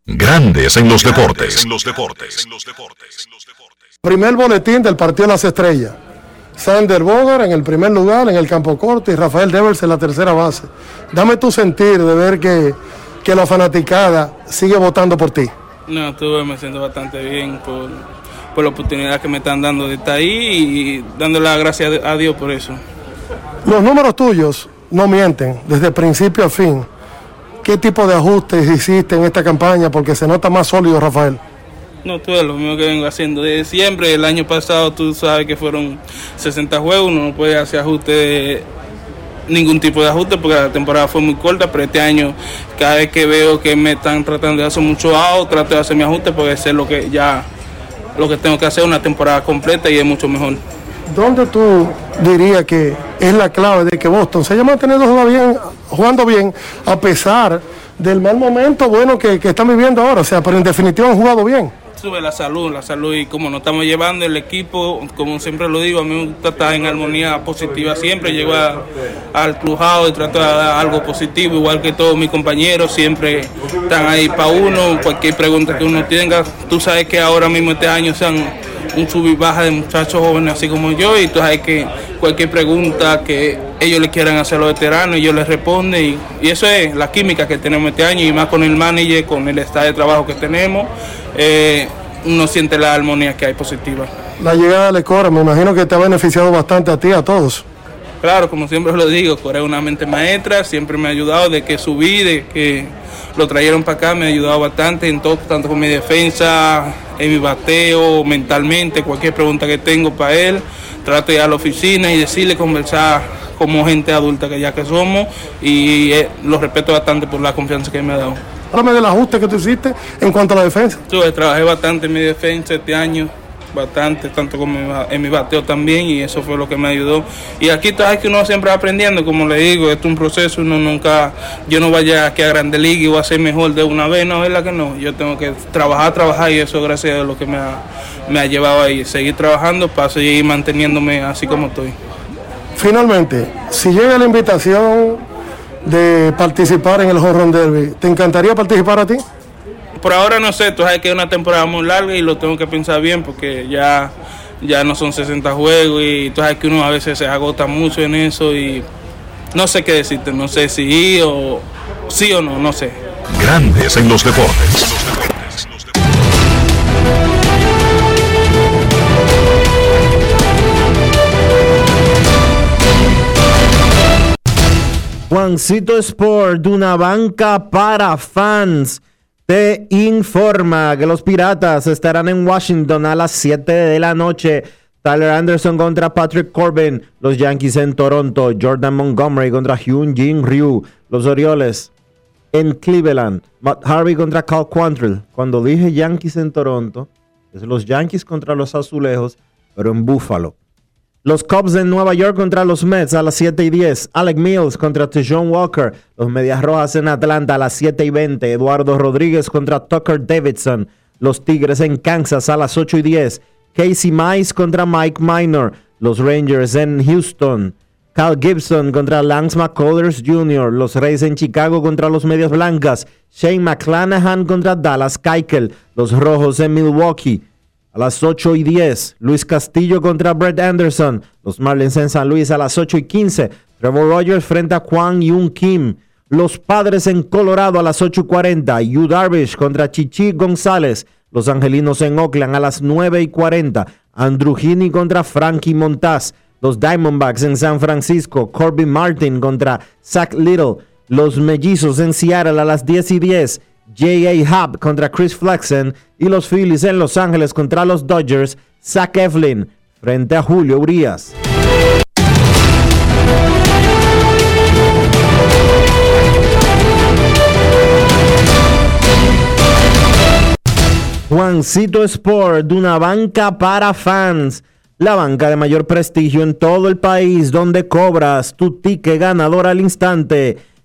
Grandes en los deportes. En los deportes. Primer boletín del partido de las estrellas. Sander Bogart en el primer lugar, en el campo corto, y Rafael Devers en la tercera base. Dame tu sentir de ver que, que la fanaticada sigue votando por ti. No, estuve, me siento bastante bien por, por la oportunidad que me están dando de estar ahí y dándole las gracias a Dios por eso. Los números tuyos no mienten desde principio a fin. ¿Qué tipo de ajustes hiciste en esta campaña? Porque se nota más sólido, Rafael. No, tú es lo mismo que vengo haciendo desde siempre. El año pasado tú sabes que fueron 60 juegos, uno no puede hacer ajuste, ningún tipo de ajuste porque la temporada fue muy corta, pero este año cada vez que veo que me están tratando de hacer mucho out, trato de hacer mi ajuste porque sé lo que ya lo que tengo que hacer una temporada completa y es mucho mejor. ¿Dónde tú dirías que es la clave de que Boston se haya mantenido jugando bien, jugando bien a pesar del mal momento bueno que, que están viviendo ahora? O sea, pero en definitiva han jugado bien. Sube la salud, la salud y como nos estamos llevando el equipo, como siempre lo digo, a mí me gusta estar en armonía positiva siempre, llego a- al crujado y trato de dar algo positivo, igual que todos mis compañeros, siempre están ahí para uno, cualquier pregunta que uno tenga, tú sabes que ahora mismo este año sean un sub y baja de muchachos jóvenes así como yo y tú sabes que cualquier pregunta que ellos le quieran hacer a los veteranos ellos les responden y, y eso es la química que tenemos este año y más con el manager, con el estado de trabajo que tenemos, eh, uno siente la armonía que hay positiva. La llegada de Lecora, me imagino que te ha beneficiado bastante a ti, a todos. Claro, como siempre lo digo, Corea es una mente maestra, siempre me ha ayudado de que subí, de que lo trajeron para acá, me ha ayudado bastante en todo, tanto con mi defensa, en mi bateo, mentalmente, cualquier pregunta que tengo para él, trato de ir a la oficina y decirle, conversar como gente adulta que ya que somos y eh, lo respeto bastante por la confianza que me ha dado. Háblame del ajuste que tú hiciste en cuanto a la defensa. Yo trabajé bastante en mi defensa este año, bastante, tanto como en mi bateo también, y eso fue lo que me ayudó. Y aquí sabes que uno siempre aprendiendo, como le digo, esto es un proceso, uno nunca, yo no vaya aquí a Grande Liga y voy a ser mejor de una vez, no, es la que no, yo tengo que trabajar, trabajar, y eso gracias a lo que me ha, me ha llevado ahí, seguir trabajando para seguir manteniéndome así como estoy. Finalmente, si llega la invitación de participar en el Horror Derby, ¿te encantaría participar a ti? Por ahora no sé, tú sabes que es una temporada muy larga y lo tengo que pensar bien porque ya, ya no son 60 juegos y tú sabes que uno a veces se agota mucho en eso y no sé qué decirte, no sé si ir o sí o no, no sé. Grandes en los deportes. Juancito Sport, una banca para fans, te informa que los Piratas estarán en Washington a las 7 de la noche. Tyler Anderson contra Patrick Corbin, los Yankees en Toronto, Jordan Montgomery contra Hyun Jin Ryu, los Orioles en Cleveland, Matt Harvey contra Cal Quantrill. Cuando dije Yankees en Toronto, es los Yankees contra los Azulejos, pero en Buffalo. Los Cubs en Nueva York contra los Mets a las 7 y 10. Alec Mills contra Tejon Walker. Los Medias Rojas en Atlanta a las 7 y 20. Eduardo Rodríguez contra Tucker Davidson. Los Tigres en Kansas a las 8 y 10. Casey Mize contra Mike Minor. Los Rangers en Houston. Cal Gibson contra Lance McCullers Jr. Los Reyes en Chicago contra los Medias Blancas. Shane McClanahan contra Dallas Keuchel. Los Rojos en Milwaukee. A las 8 y 10, Luis Castillo contra Brett Anderson. Los Marlins en San Luis a las 8 y 15. Trevor Rogers frente a Kwang Yun Kim. Los Padres en Colorado a las 8 y 40. Yu Darvish contra Chichi González. Los Angelinos en Oakland a las 9 y 40. Andrew Heaney contra Frankie Montaz. Los Diamondbacks en San Francisco. Corbin Martin contra Zach Little. Los Mellizos en Seattle a las 10 y 10. J.A. Happ contra Chris Flexen y los Phillies en Los Ángeles contra los Dodgers, Zach Eflin frente a Julio Urias. Juancito Sport, una banca para fans. La banca de mayor prestigio en todo el país, donde cobras tu ticket ganador al instante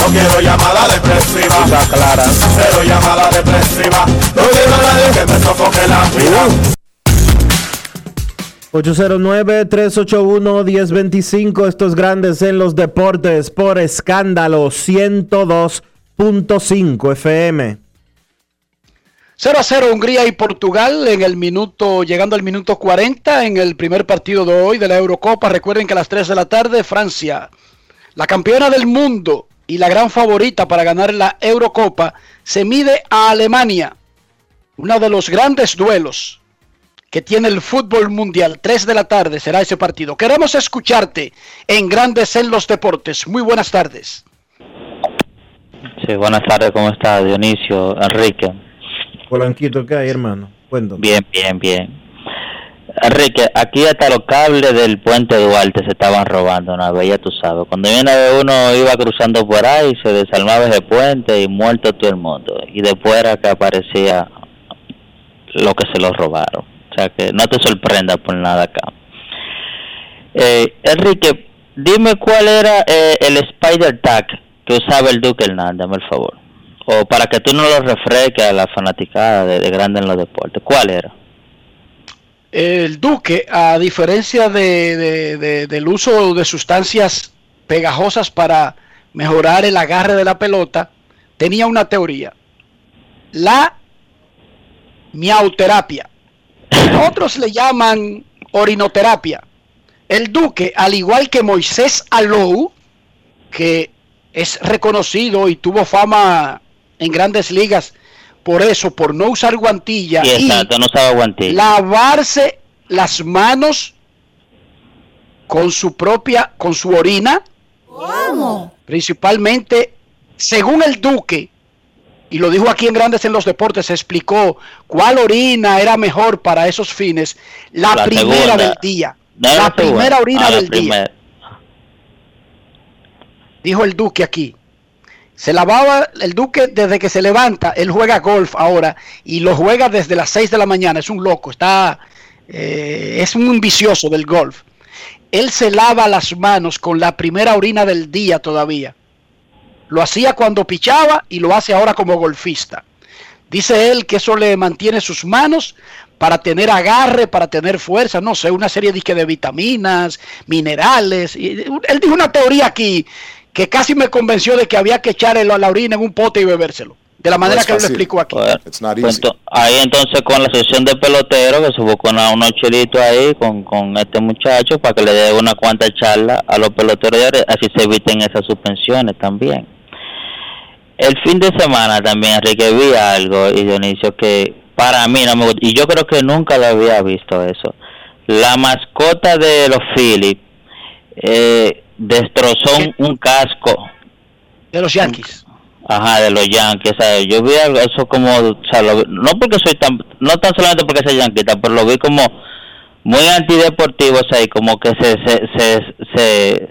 No quiero llamada depresiva. clara. Cero llamada depresiva. No quiero a nadie que me sofoque la vida. 809-381-1025, estos grandes en los deportes por escándalo 102.5 FM. 0 a 0 Hungría y Portugal en el minuto, llegando al minuto 40 en el primer partido de hoy de la Eurocopa. Recuerden que a las 3 de la tarde Francia, la campeona del mundo y la gran favorita para ganar la Eurocopa, se mide a Alemania. Uno de los grandes duelos que tiene el fútbol mundial. 3 de la tarde será ese partido. Queremos escucharte en Grandes en los Deportes. Muy buenas tardes. Sí, buenas tardes, ¿cómo está Dionisio, Enrique? Polanquito, ¿qué hay, hermano? Cuéntame. Bien, bien, bien. Enrique, aquí hasta los cables del puente Duarte se estaban robando una vez, ya tú sabes. Cuando viene uno iba cruzando por ahí, se desarmaba ese puente y muerto todo el mundo. Y después era que aparecía lo que se lo robaron. O sea que no te sorprenda por nada acá. Eh, Enrique, dime cuál era eh, el Spider Tag que usaba el Duque Hernández, por favor. O para que tú no lo refresques a la fanaticada de, de Grande en los Deportes. ¿Cuál era? El Duque, a diferencia de, de- de- del uso de sustancias pegajosas para mejorar el agarre de la pelota, tenía una teoría. La miauterapia. Otros le llaman orinoterapia. El Duque, al igual que Moisés Alou, que es reconocido y tuvo fama en grandes ligas por eso, por no usar guantilla Sí, y exacto, no usaba guantilla. lavarse las manos con su propia, con su orina, ¿Cómo? principalmente, según el Duque, y lo dijo aquí en Grandes en los Deportes, se explicó cuál orina era mejor para esos fines, la, La primera segunda. del día. No, la segunda. primera orina Ah, del día, dijo el Duque aquí. Se lavaba el Duque desde que se levanta, él juega golf ahora y lo juega desde las 6 de la mañana, es un loco, está eh, es un vicioso del golf. Él se lava las manos con la primera orina del día todavía. Lo hacía cuando pichaba y lo hace ahora como golfista. Dice él que eso le mantiene sus manos para tener agarre, para tener fuerza, no sé, una serie disque de vitaminas, minerales. Y él dijo una teoría aquí que casi me convenció de que había que echarle la orina en un pote y bebérselo. De la manera que lo fácil. explicó aquí. Bueno, pues ahí entonces con la sesión de pelotero que se buscó una- unos chelitos ahí con, con este muchacho para que le dé una cuanta charla a los peloteros de ahora, así se eviten esas suspensiones también. El fin de semana también, Enrique, vi algo y Dionisio que para mí no me gustó, y yo creo que nunca lo había visto eso. La mascota de los Phillies eh, destrozó un, casco De los Yankees. Ajá, de los Yankees, o sea, yo vi eso como, o sea, lo no porque soy tan, no tan solamente porque soy yanquita, pero lo vi como muy antideportivo, o sea, y como que se, se, se,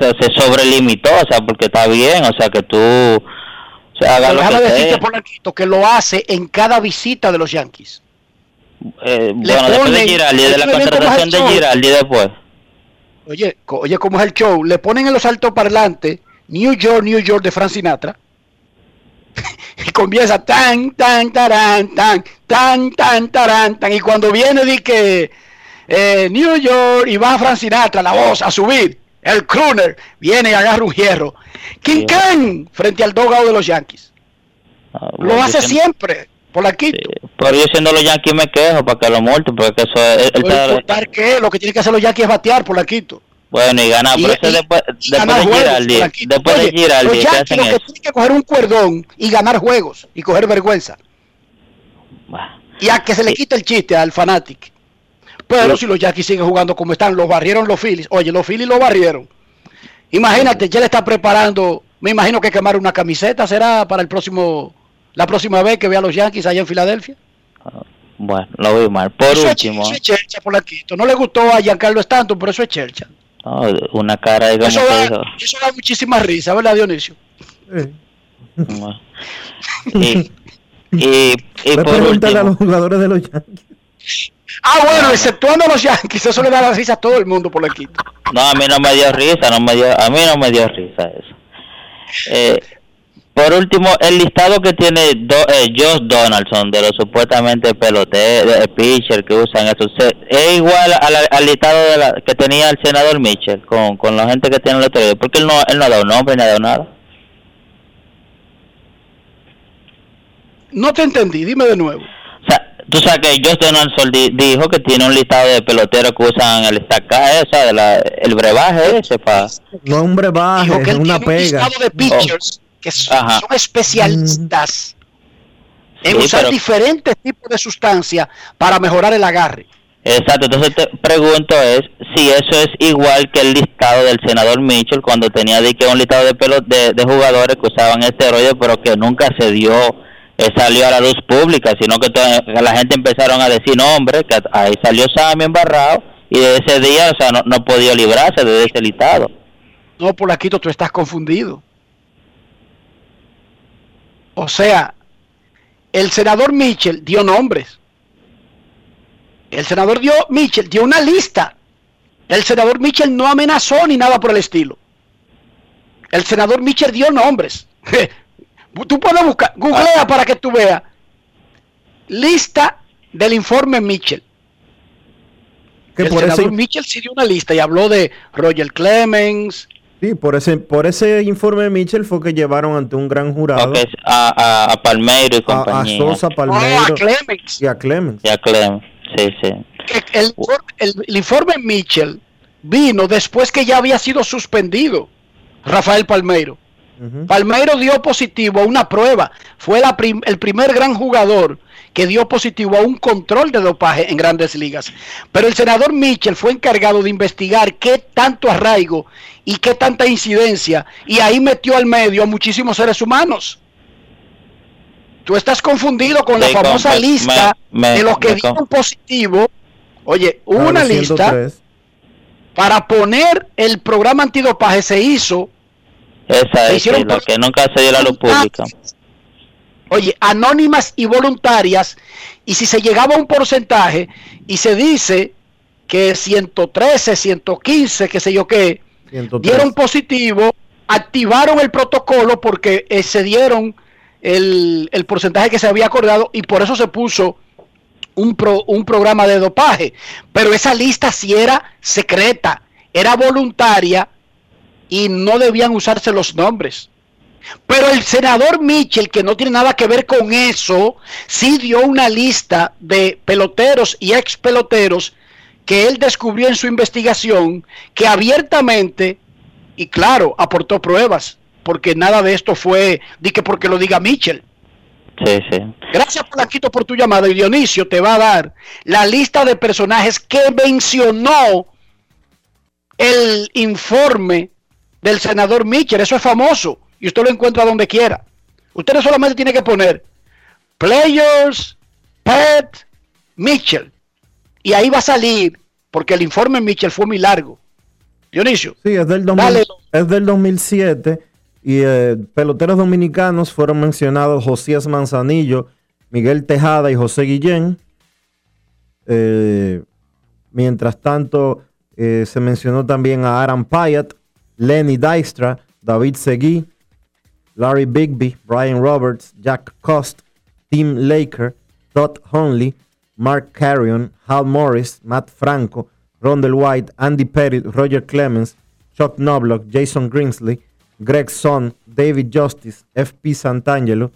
se, sobrelimitó, o sea, porque está bien, o sea, que tú, o sea, haga Pero lo déjame que decirte. Polanquito, que lo hace en cada visita de los Yankees. Eh, bueno, después de Giraldi, de la Oye, bien, ¿cómo es contratación de? Giraldi después. Oye, oye, ¿cómo es el show? Le ponen en los altoparlantes New York, New York de Frank Sinatra. <laughs> y comienza tan, tan, tarán, tan, tan, tan, tarán, tan. Y cuando viene, di que eh, New York y va Frank Sinatra, la voz a subir. El crooner viene y agarra un hierro. King. Khan frente al dogado de los Yankees. Ah, Lo hace siempre- por aquí. Pero yo siendo los Yankees me quejo para que lo multen, porque eso es, importar qué, lo que tiene que hacer los Yankees es batear por la quito. bueno y ganar, Y- pero eso y- después, y después de juegos, Giraldi, Polanquito. después Oye, de Giraldi, los ¿qué Yankees hacen lo que eso? tienen que coger un cuerdón y ganar juegos y coger vergüenza. Bah. Y a que se le Sí. quite el chiste al fanatic. Pero Lo- si los Yankees siguen jugando como están, los barrieron los Phillies. Oye, los Phillies los barrieron. Imagínate, ya le está preparando, me imagino que quemar una camiseta será para el próximo, la próxima vez que vea a los Yankees allá en Filadelfia. Bueno, lo vi mal. Por eso, último, es, eso es chercha, por la quito. No le gustó a Giancarlo Stanton, pero eso es chercha. no, una cara de Eso da, eso da muchísima risa, ¿verdad, Dionisio? Eh, bueno. Y, y, y por pregúntale a los último, jugadores de los Yankees. Ah, bueno, exceptuando a los Yankees, eso le da la risa a todo el mundo por la quito. no, a mí no me dio risa, no me dio, a mí no me dio risa eso. Eh, <laughs> por último, el listado que tiene do, eh, Josh Donaldson de los supuestamente peloteros, de pitcher que usan eso, se- es igual a la- al listado de la, que tenía el senador Mitchell con, con la gente que tiene el otro día, porque él no, él no ha dado nombre ni ha dado nada. No te entendí, dime de nuevo. O sea, tú sabes que Josh Donaldson di- dijo que tiene un listado de peloteros que usan el estaca, o sea, de la- el brebaje ese para... No un brebaje, es una tiene un pega. listado de pitchers que son, especialistas en Sí, usar pero- diferentes tipos de sustancias para mejorar el agarre. Exacto, entonces te pregunto es si eso es igual que el listado del senador Mitchell cuando tenía de que un listado de, pelo, de, de jugadores que usaban esteroides pero que nunca se dio eh, salió a la luz pública, sino que, to- que la gente empezaron a decir nombres, que ahí salió Sammy embarrado y de ese día, o sea, no, no podía librarse de ese listado. No, Polaquito, tú estás confundido. O sea, el senador Mitchell dio nombres. El senador dio, Mitchell dio una lista. El senador Mitchell no amenazó ni nada por el estilo. El senador Mitchell dio nombres. <laughs> tú puedes buscar, googlea para que tú veas. Lista del informe Mitchell. Que el por senador ese- Mitchell sí dio una lista y habló de Roger Clemens, Sí, por ese, por ese informe de Mitchell fue que llevaron ante un gran jurado a, a, a Palmeiro y a, a compañía. Sosa, Palmeiro a Clemens. y a Clemens. Y a Clem, sí, sí. el, el- el informe Mitchell vino después que ya había sido suspendido Rafael Palmeiro. Palmeiro dio positivo a una prueba. Fue la prim- el primer gran jugador que dio positivo a un control de dopaje en grandes ligas. Pero el senador Mitchell fue encargado de investigar qué tanto arraigo y qué tanta incidencia. Y ahí metió al medio a muchísimos seres humanos. Tú estás confundido con la famosa me- lista me- de los que dieron positivo. Oye, una lista 103. para poner el programa antidopaje se hizo, Esa es, hicieron sí, la que nunca se dio a la luz pública. oye, anónimas y voluntarias, y si se llegaba a un porcentaje y se dice que 113, 115, qué sé yo qué, 103. dieron positivo, activaron el protocolo porque excedieron el, el porcentaje que se había acordado y por eso se puso un, pro- un programa de dopaje. Pero esa lista sí era secreta, era voluntaria y no debían usarse los nombres. Pero el senador Mitchell, que no tiene nada que ver con eso, sí dio una lista de peloteros y ex peloteros que él descubrió en su investigación que abiertamente y claro aportó pruebas, porque nada de esto fue di que porque lo diga Mitchell. Sí, sí. Gracias Polanquito por tu llamada y Dionisio te va a dar la lista de personajes que mencionó el informe del senador Mitchell. Eso es famoso y usted lo encuentra donde quiera. Usted solamente tiene que poner Players, Pet, Mitchell. Y ahí va a salir, porque el informe Mitchell fue muy largo. Dionisio. Sí, es del, 2000 Dale. es del 2007 y eh, peloteros dominicanos fueron mencionados Josías Manzanillo, Miguel Tejada y José Guillén. Eh, mientras tanto, eh, se mencionó también a Aaron Pyatt, Lenny Dystra, David Seguí, Larry Bigby, Brian Roberts, Jack Cost, Tim Laker, Todd Honley, Mark Carrion, Hal Morris, Matt Franco, Rondell White, Andy Pettit, Roger Clemens, Chuck Knobloch, Jason Grinsley, Greg Son, David Justice, F.P. Santangelo,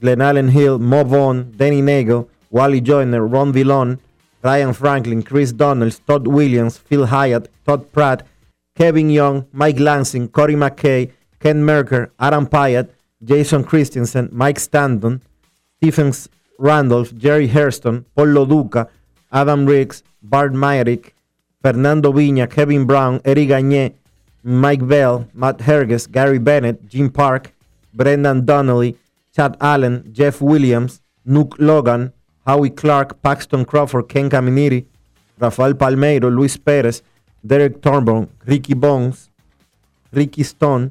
Glenn Allen Hill, Mo Vaughn, Danny Nagel, Wally Joyner, Ron Villon, Ryan Franklin, Chris Donalds, Todd Williams, Phil Hyatt, Todd Pratt, Kevin Young, Mike Lansing, Corey McKay, Ken Merker, Adam Pyatt, Jason Christensen, Mike Stanton, Stephen Randolph, Jerry Hairston, Paul Loduca, Adam Riggs, Bart Myrick, Fernando Viña, Kevin Brown, Eric Gagne, Mike Bell, Matt Herges, Gary Bennett, Jim Park, Brendan Donnelly, Chad Allen, Jeff Williams, Nuke Logan, Howie Clark, Paxton Crawford, Ken Caminiti, Rafael Palmeiro, Luis Pérez, Derek Thornburn, Ricky Bones, Ricky Stone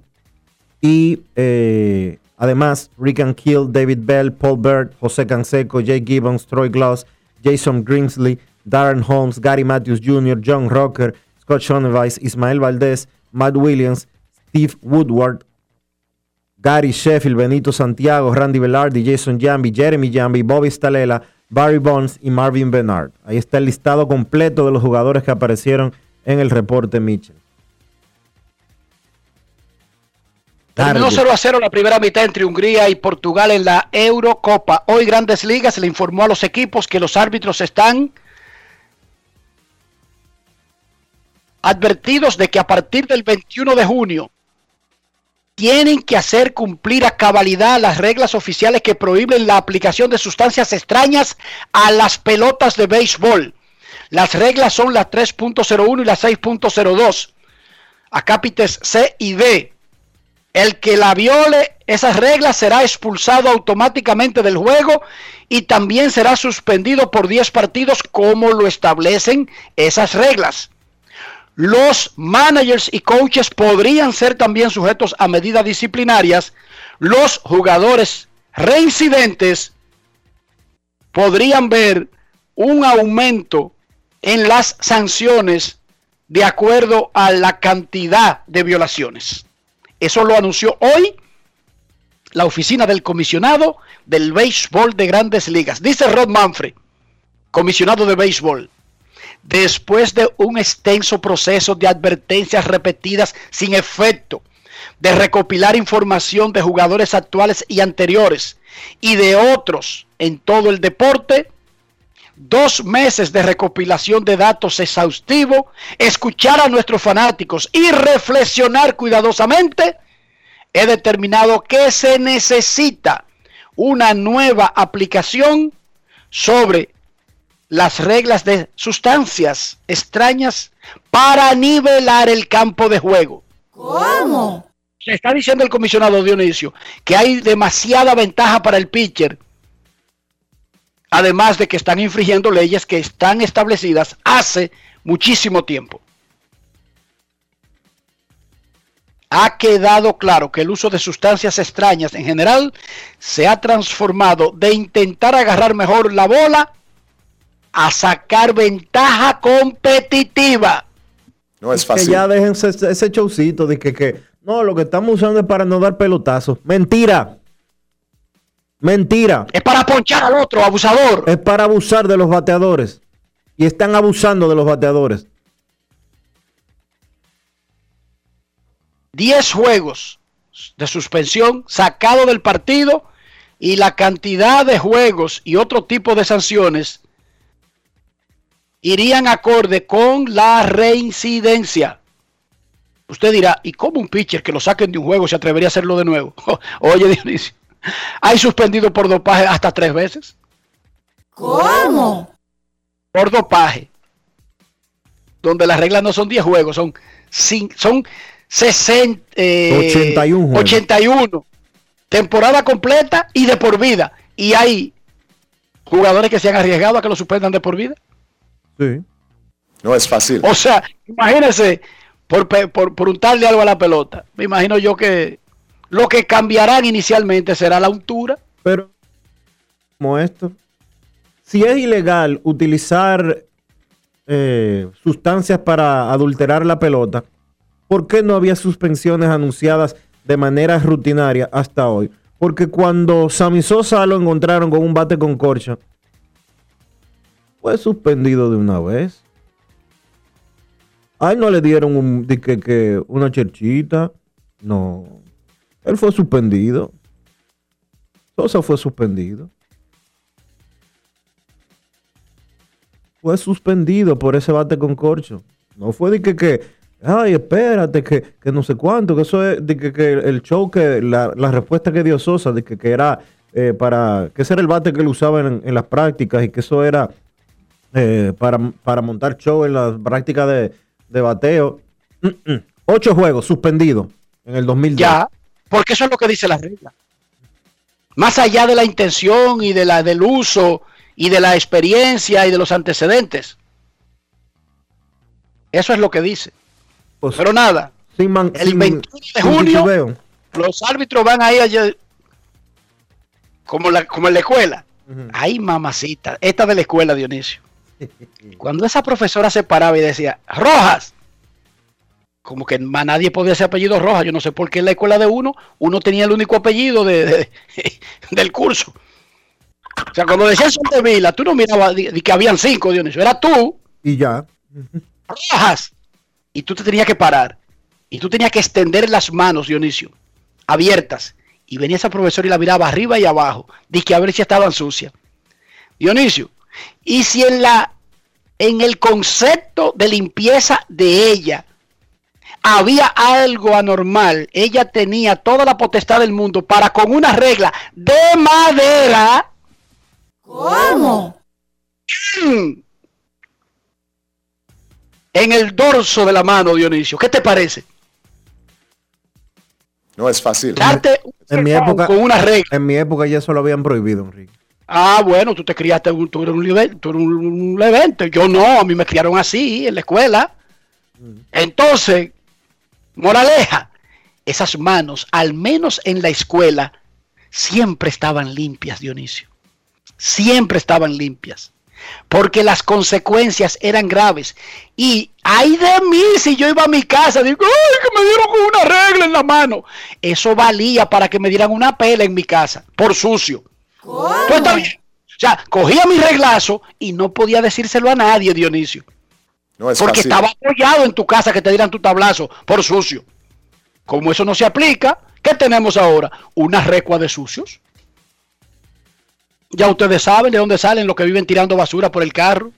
y eh, además Rick and Kill, David Bell, Paul Bird, José Canseco, Jay Gibbons, Troy Gloss, Jason Grinsley, Darren Holmes, Gary Matthews Jr., John Rocker, Scott Schoneweis, Ismael Valdez, Matt Williams, Steve Woodward, Gary Sheffield, Benito Santiago, Randy Velarde, Jason Jambi, Jeremy Jambi, Bobby Stalela, Barry Bonds y Marvin Bernard. Ahí está el listado completo de los jugadores que aparecieron en el reporte Mitchell. Terminó Tarde. 0 a 0 la primera mitad entre Hungría y Portugal en la Eurocopa. Hoy Grandes Ligas le informó a los equipos que los árbitros están advertidos de que a partir del 21 de junio tienen que hacer cumplir a cabalidad las reglas oficiales que prohíben la aplicación de sustancias extrañas a las pelotas de béisbol. Las reglas son las 3.01 y las 6.02. Acápites C y D. El que la viole esas reglas será expulsado automáticamente del juego y también será suspendido por 10 partidos como lo establecen esas reglas. Los managers y coaches podrían ser también sujetos a medidas disciplinarias. Los jugadores reincidentes podrían ver un aumento en las sanciones de acuerdo a la cantidad de violaciones. Eso lo anunció hoy la oficina del comisionado del béisbol de grandes ligas. Dice Rod Manfred, comisionado de béisbol, después de un extenso proceso de advertencias repetidas sin efecto, de recopilar información de jugadores actuales y anteriores y de otros en todo el deporte, dos meses de recopilación de datos exhaustivo, escuchar a nuestros fanáticos y reflexionar cuidadosamente, he determinado que se necesita una nueva aplicación sobre las reglas de sustancias extrañas para nivelar el campo de juego. ¿Cómo? Se está diciendo el comisionado Dionisio que hay demasiada ventaja para el pitcher además de que están infringiendo leyes que están establecidas hace muchísimo tiempo. Ha quedado claro que el uso de sustancias extrañas en general se ha transformado de intentar agarrar mejor la bola a sacar ventaja competitiva. No es Que fácil. ya déjense ese, ese showcito de que, que no, lo que estamos usando es para no dar pelotazos. Mentira. Mentira. Es para ponchar al otro, abusador. Es para abusar de los bateadores. Y están abusando de los bateadores. 10 juegos de suspensión sacado del partido y la cantidad de juegos y otro tipo de sanciones irían acorde con la reincidencia. Usted dirá, ¿y cómo un pitcher que lo saquen de un juego se atrevería a hacerlo de nuevo? <laughs> Oye, Dionisio, hay suspendido por dopaje hasta tres veces. ¿Cómo? Por dopaje. Donde las reglas no son 10 juegos, son, son 60, eh, 81 juegos. 81. Temporada completa y de por vida. Y hay jugadores que se han arriesgado a que lo suspendan de por vida. Sí. No es fácil. O sea, imagínense, por, por, por untarle algo a la pelota. Me imagino yo que lo que cambiarán inicialmente será la untura. Pero, como esto, si es ilegal utilizar eh, sustancias para adulterar la pelota, ¿por qué no había suspensiones anunciadas de manera rutinaria hasta hoy? Porque cuando Sammy Sosa lo encontraron con un bate con corcha, fue suspendido de una vez. Ay, no le dieron un, que- que una cherchita. No. Él fue suspendido. Sosa fue suspendido. Fue suspendido por ese bate con corcho. No fue de que, que ay, espérate, que, que no sé cuánto, que eso es de que, que el show, que la, la respuesta que dio Sosa, de que, que era eh, para, que ese era el bate que él usaba en, las prácticas y que eso era eh, para, para montar show en las prácticas de, de bateo. <clears throat> Ocho juegos suspendidos en el 2010. Ya, porque eso es lo que dice la regla. Más allá de la intención y de la, del uso y de la experiencia y de los antecedentes. Eso es lo que dice. Pero nada, sin man- el sin- 21 de junio titubeo. los árbitros van ahí ayer como, la, como en la escuela. Ujú. Ay, mamacita, esta de la escuela, Dionisio. <laughs> Cuando esa profesora se paraba y decía, Rojas, como que más nadie podía ser apellido Rojas, yo no sé por qué en la escuela de uno, uno tenía el único apellido de, de- <laughs> del curso. O sea, cuando decían Soldevila, tú no mirabas di que habían cinco, Dionisio, era tú, Y ya. Rojas, y tú te tenías que parar, y tú tenías que extender las manos, Dionisio, abiertas, y venía esa profesora y la miraba arriba y abajo, di que a ver si estaban sucias. Dionisio, y si en la en el concepto de limpieza de ella había algo anormal, ella tenía toda la potestad del mundo para con una regla de madera ¿Cómo? en el dorso de la mano, Dionisio. ¿Qué te parece? No es fácil. Darte un En mi época, con una regla. en mi época ya eso lo habían prohibido, Enrique. Ah, bueno, tú te criaste, un- tú eres un, libe- tú eres un levente. Yo no, a mí me criaron así en la escuela. Entonces, moraleja, esas manos, al menos en la escuela, siempre estaban limpias, Dionisio. Siempre estaban limpias. Porque las consecuencias eran graves. Y ay de mí si yo iba a mi casa, digo, ay, que me dieron con una regla en la mano. Eso valía para que me dieran una pela en mi casa, por sucio. Tú estás bien. O sea, cogía mi reglazo y no podía decírselo a nadie, Dionisio. No es Porque fácil. estaba apoyado en tu casa que te dieran tu tablazo por sucio. Como eso no se aplica, ¿qué tenemos ahora? Una recua de sucios. Ya ustedes saben de dónde salen los que viven tirando basura por el carro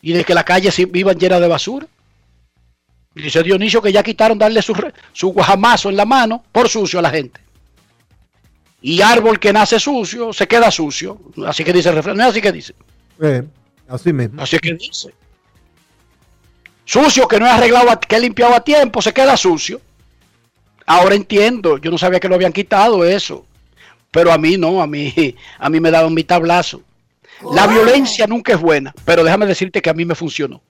y de que las calles vivan llenas de basura. Dice Dionisio que ya quitaron darle su, su guajamazo en la mano por sucio a la gente. Y árbol que nace sucio se queda sucio. Así que dice el refrán. No es así que dice. Eh, así mismo. Así que dice. Sucio que no he arreglado, que he limpiado a tiempo, se queda sucio. Ahora entiendo, yo no sabía que lo habían quitado eso. Pero a mí no, a mí, <laughs> a mí me daban mi tablazo. La violencia nunca es buena, pero déjame decirte que a mí me funcionó.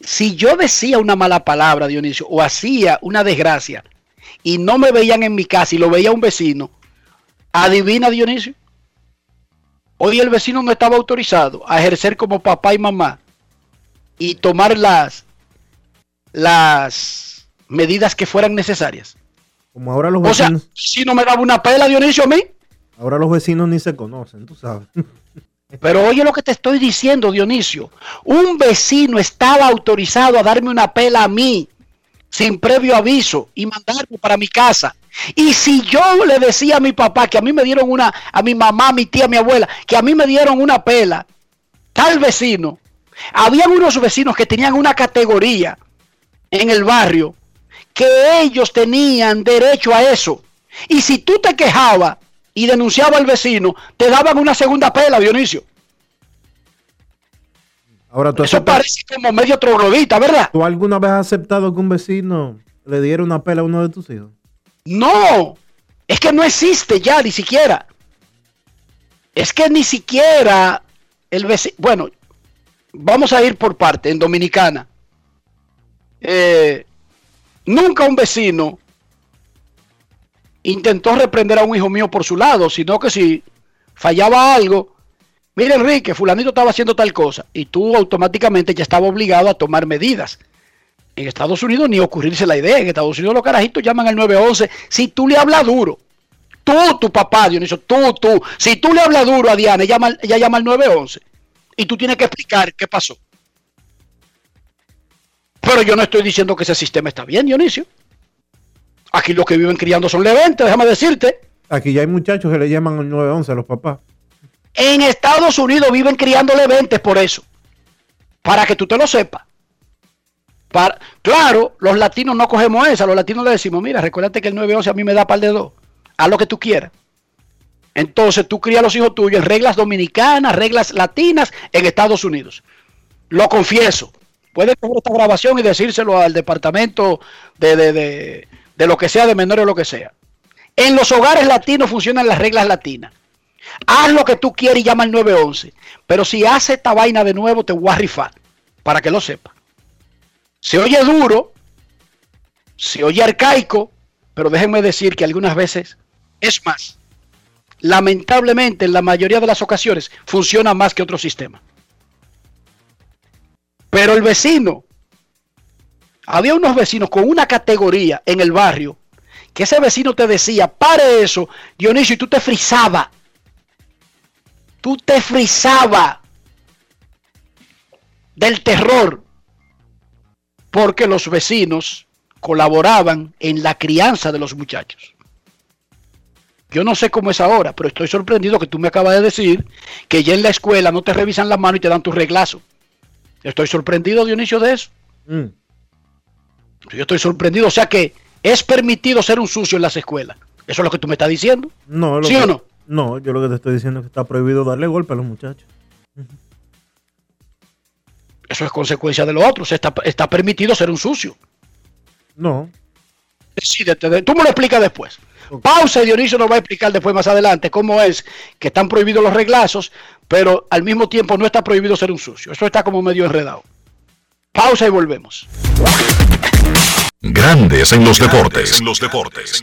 Si yo decía una mala palabra, Dionisio, o hacía una desgracia, y no me veían en mi casa y lo veía un vecino, adivina, Dionisio. Hoy el vecino no estaba autorizado a ejercer como papá y mamá y tomar las, las medidas que fueran necesarias. Como ahora los O sea, vecinos, si no me daba una pela, Dionisio, a mí. ahora los vecinos ni se conocen, tú sabes. <laughs> Pero oye lo que te estoy diciendo, Dionisio. Un vecino estaba autorizado a darme una pela a mí sin previo aviso y mandarme para mi casa. Y si yo le decía a mi papá que a mí me dieron una, a mi mamá, a mi tía, a mi abuela, que a mí me dieron una pela, tal vecino, habían unos vecinos que tenían una categoría en el barrio que ellos tenían derecho a eso. Y si tú te quejabas y denunciabas al vecino, te daban una segunda pela, Dionisio. Ahora tú, Eso parece como medio troglodita, ¿verdad? ¿tú alguna vez has aceptado que un vecino le diera una pela a uno de tus hijos? No, es que no existe ya ni siquiera. Es que ni siquiera el vecino, bueno, vamos a ir por parte, en Dominicana. Eh, nunca un vecino intentó reprender a un hijo mío por su lado, sino que si fallaba algo, mira Enrique, fulanito estaba haciendo tal cosa, y tú automáticamente ya estaba obligado a tomar medidas. En Estados Unidos ni ocurrirse la idea. En Estados Unidos los carajitos llaman al 911. Si tú le hablas duro, tú, tu papá, Dionisio, tú, tú, si tú le hablas duro a Diana, ella llama, ella llama al 911. Y tú tienes que explicar qué pasó. Pero yo no estoy diciendo que ese sistema está bien, Dionisio. Aquí los que viven criando son leventes, déjame decirte. Aquí ya hay muchachos que le llaman al 911 a los papás. En Estados Unidos viven criando leventes por eso. Para que tú te lo sepas. Claro, los latinos no cogemos esa. Los latinos le decimos, mira, recuérdate que el 911 a mí me da par de dos. Haz lo que tú quieras. Entonces tú crías a los hijos tuyos en reglas dominicanas, reglas latinas en Estados Unidos. Lo confieso. Puedes coger esta grabación y decírselo al departamento de, de, de, de lo que sea, de menores o lo que sea. En los hogares latinos funcionan las reglas latinas. Haz lo que tú quieras y llama al 911. Pero si hace esta vaina de nuevo, te voy a rifar. Para que lo sepa. Se oye duro, se oye arcaico, pero déjenme decir que algunas veces es más. Lamentablemente, en la mayoría de las ocasiones, funciona más que otro sistema. Pero el vecino, había unos vecinos con una categoría en el barrio, que ese vecino te decía, pare eso, Dionisio, y tú te frizaba. Tú te frizaba del terror porque los vecinos colaboraban en la crianza de los muchachos. Yo no sé cómo es ahora, pero estoy sorprendido que tú me acabas de decir que ya en la escuela no te revisan la mano y te dan tu reglazo. Estoy sorprendido, Dionisio, de eso. Mm. Yo estoy sorprendido. O sea que es permitido ser un sucio en las escuelas. Eso es lo que tú me estás diciendo. No, lo ¿Sí que- o no? No, yo lo que te estoy diciendo es que está prohibido darle golpe a los muchachos. Eso es consecuencia de lo otro. Está, está permitido ser un sucio. No. Decídete, de- tú me lo explicas después. Pausa y Dionisio nos va a explicar después más adelante cómo es que están prohibidos los reglazos, pero al mismo tiempo no está prohibido ser un sucio. Eso está como medio enredado. Pausa y volvemos. Grandes en los deportes. En los deportes.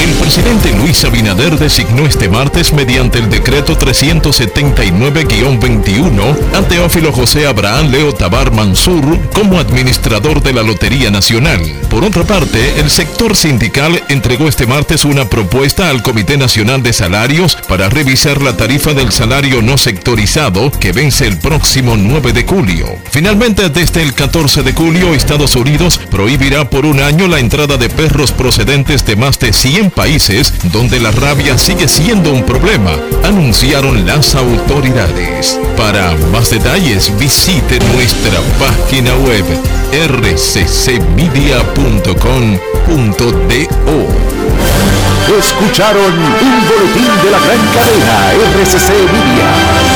El presidente Luis Abinader designó este martes mediante el decreto 379-21 a Teófilo José Abraham Leo Tabar Mansur como administrador de la Lotería Nacional. Por otra parte, el sector sindical entregó este martes una propuesta al Comité Nacional de Salarios para revisar la tarifa del salario no sectorizado que vence el próximo 9 de julio. Finalmente, desde el 14 de julio, Estados Unidos prohibirá por un año la entrada de perros procedentes de más de 100 países donde la rabia sigue siendo un problema, anunciaron las autoridades. Para más detalles visite nuestra página web rccmedia.com.do. Escucharon un boletín de la gran cadena RCC Media.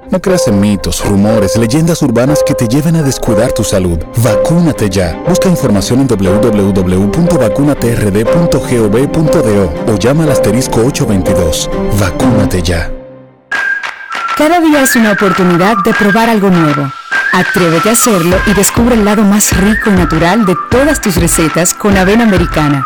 No creas en mitos, rumores, leyendas urbanas que te lleven a descuidar tu salud. Vacúnate ya. Busca información en www.vacunatrd.gov.do o llama al asterisco 822. Vacúnate ya. Cada día es una oportunidad de probar algo nuevo. Atrévete a hacerlo y descubre el lado más rico y natural de todas tus recetas con avena americana.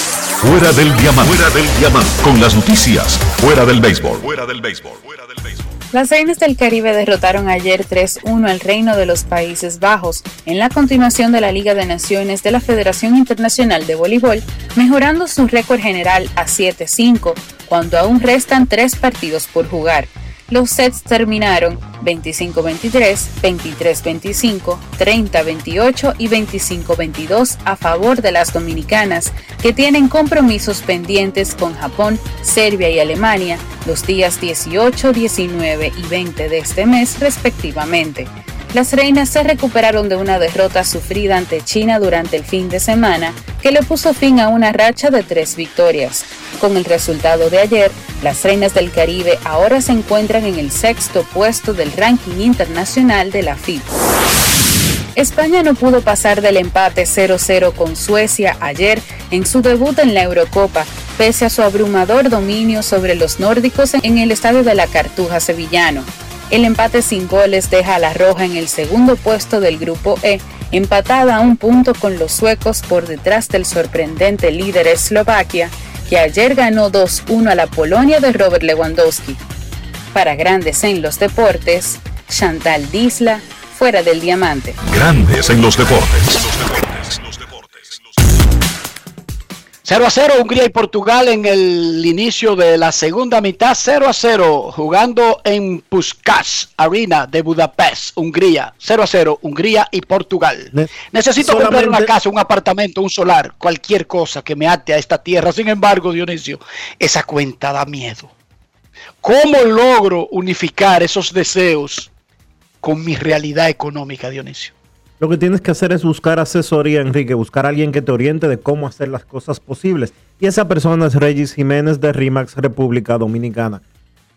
Fuera del diamante. Fuera del diamante. Con las noticias. Fuera del béisbol. Fuera del béisbol. Las Reinas del Caribe derrotaron ayer 3-1 al Reino de los Países Bajos en la continuación de la Liga de Naciones de la Federación Internacional de Voleibol, mejorando su récord general a 7-5 cuando aún restan tres partidos por jugar. Los sets terminaron 25-23, 23-25, 30-28 y 25-22 a favor de las dominicanas, que tienen compromisos pendientes con Japón, Serbia y Alemania los días 18, 19 y 20 de este mes respectivamente. Las reinas se recuperaron de una derrota sufrida ante China durante el fin de semana, que le puso fin a una racha de tres victorias. Con el resultado de ayer, las reinas del Caribe ahora se encuentran en el sexto puesto del ranking internacional de la FIBA. España no pudo pasar del empate 0-0 con Suecia ayer en su debut en la Eurocopa, pese a su abrumador dominio sobre los nórdicos en el estadio de la Cartuja sevillano. El empate sin goles deja a la Roja en el segundo puesto del grupo E, empatada a un punto con los suecos por detrás del sorprendente líder Eslovaquia, que ayer ganó 2-1 a la Polonia de Robert Lewandowski. Para Grandes en los Deportes, Chantal Disla, fuera del diamante. Grandes en los deportes. 0 a 0, Hungría y Portugal en el inicio de la segunda mitad, 0 a 0, jugando en Puskás Arena de Budapest, Hungría, 0 a 0, Hungría y Portugal. Ne- Necesito comprar una casa, un apartamento, un solar, cualquier cosa que me ate a esta tierra. Sin embargo, Dionisio, esa cuenta da miedo. ¿Cómo logro unificar esos deseos con mi realidad económica, Dionisio? Lo que tienes que hacer es buscar asesoría, Enrique, buscar a alguien que te oriente de cómo hacer las cosas posibles. Y esa persona es Regis Jiménez de RIMAX República Dominicana.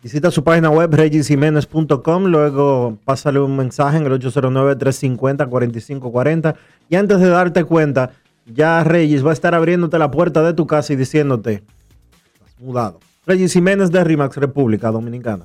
Visita su página web regisjiménez.com, luego pásale un mensaje en el 809-350-4540 y antes de darte cuenta, ya Regis va a estar abriéndote la puerta de tu casa y diciéndote, estás mudado. Regis Jiménez de RIMAX República Dominicana.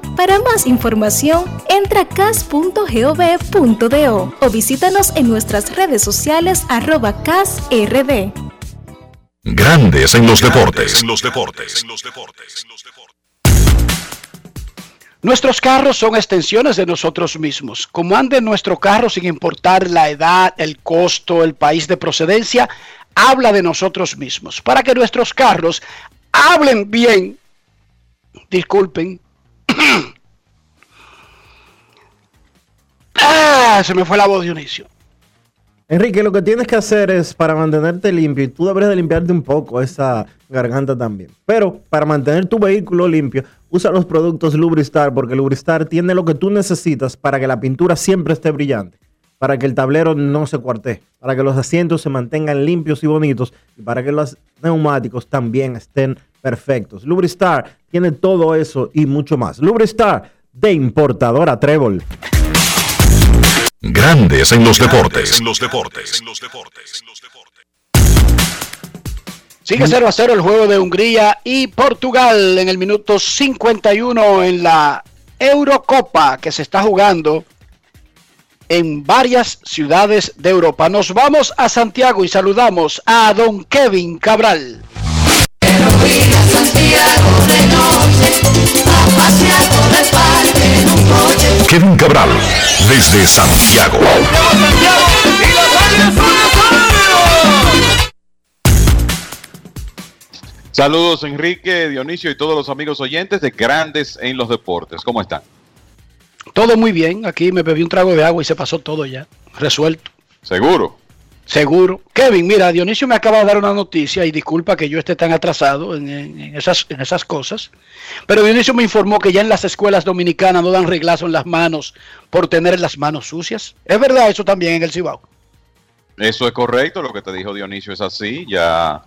Para más información, entra a cas.gov.do o visítanos en nuestras redes sociales arroba casrd. Grandes en los deportes. En los deportes. Nuestros carros son extensiones de nosotros mismos. Como ande nuestro carro sin importar la edad, el costo, el país de procedencia, habla de nosotros mismos. Para que nuestros carros hablen bien, disculpen. <coughs> ah, se me fue la voz, Dionisio. Enrique, lo que tienes que hacer es para mantenerte limpio, y tú deberías de limpiarte un poco esa garganta también. Pero para mantener tu vehículo limpio, usa los productos Lubristar, porque Lubristar tiene lo que tú necesitas para que la pintura siempre esté brillante, para que el tablero no se cuartee, para que los asientos se mantengan limpios y bonitos, y para que los neumáticos también estén perfectos. Lubristar tiene todo eso y mucho más. Lubristar de importadora Trébol. Grandes en los deportes. En los deportes. Sigue 0 a 0 el juego de Hungría y Portugal en el minuto 51 en la Eurocopa que se está jugando en varias ciudades de Europa. Nos vamos a Santiago y saludamos a don Kevin Cabral. Kevin Cabral, desde Santiago. Saludos Enrique, Dionisio y todos los amigos oyentes de Grandes en los Deportes. ¿Cómo están? Todo muy bien. Aquí me bebí un trago de agua y se pasó todo ya. Resuelto. ¿Seguro? Seguro. Kevin, mira, Dionisio me acaba de dar una noticia y disculpa que yo esté tan atrasado en, en- en esas, en esas cosas. Pero Dionisio me informó que ya en las escuelas dominicanas no dan reglazo en las manos por tener las manos sucias. ¿Es verdad eso también en el Cibao? Eso es correcto, lo que te dijo Dionisio es así, ya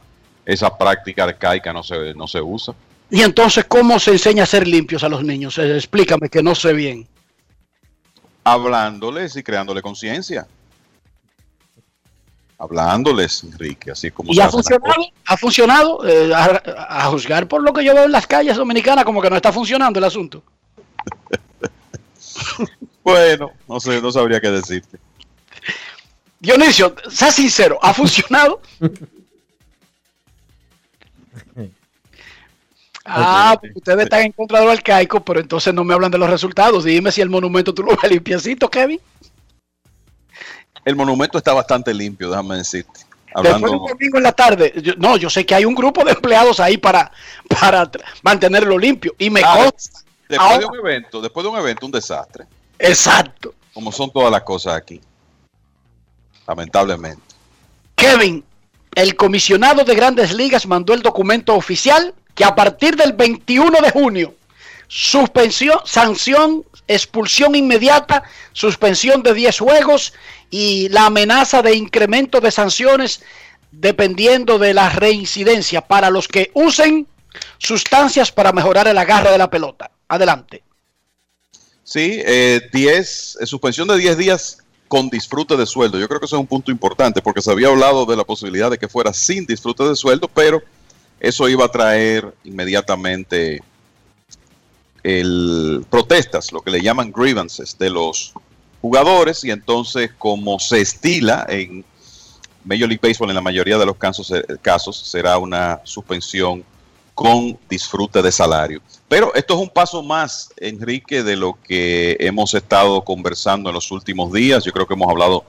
esa práctica arcaica no se, no se usa. Y entonces, ¿cómo se enseña a ser limpios a los niños? Eh, Explícame que no sé bien. Hablándoles y creándole conciencia. Hablándoles, Enrique, así como ¿Y ha funcionado? ¿Ha funcionado? Eh, a, a juzgar por lo que yo veo en las calles dominicanas, como que no está funcionando el asunto. <laughs> Bueno, no sé, no sabría qué decirte. Dionisio, sea sincero, ¿ha funcionado? <laughs> Ah, ustedes están en contra de lo arcaico, pero entonces no me hablan de los resultados. Dime si el monumento tú lo ves limpiecito, Kevin. El monumento está bastante limpio, déjame decirte. Después de Hablando, un domingo en la tarde, yo- no, yo sé que hay un grupo de empleados ahí para, para mantenerlo limpio. Y me Ah, consta. después de un evento, después de un evento, un desastre. Exacto. Como son todas las cosas aquí. Lamentablemente. Kevin, el comisionado de grandes ligas mandó el documento oficial que a partir del 21 de junio, suspensión, sanción, expulsión inmediata, suspensión de 10 juegos y la amenaza de incremento de sanciones dependiendo de la reincidencia para los que usen sustancias para mejorar el agarre de la pelota. Adelante. Sí, eh, 10, eh, suspensión de 10 días con disfrute de sueldo. Yo creo que eso es un punto importante porque se había hablado de la posibilidad de que fuera sin disfrute de sueldo, pero eso iba a traer inmediatamente el protestas, lo que le llaman grievances de los jugadores y entonces como se estila en Major League Baseball en la mayoría de los casos, eh, casos será una suspensión con disfrute de salario. Pero esto es un paso más, Enrique, de lo que hemos estado conversando en los últimos días. Yo creo que hemos hablado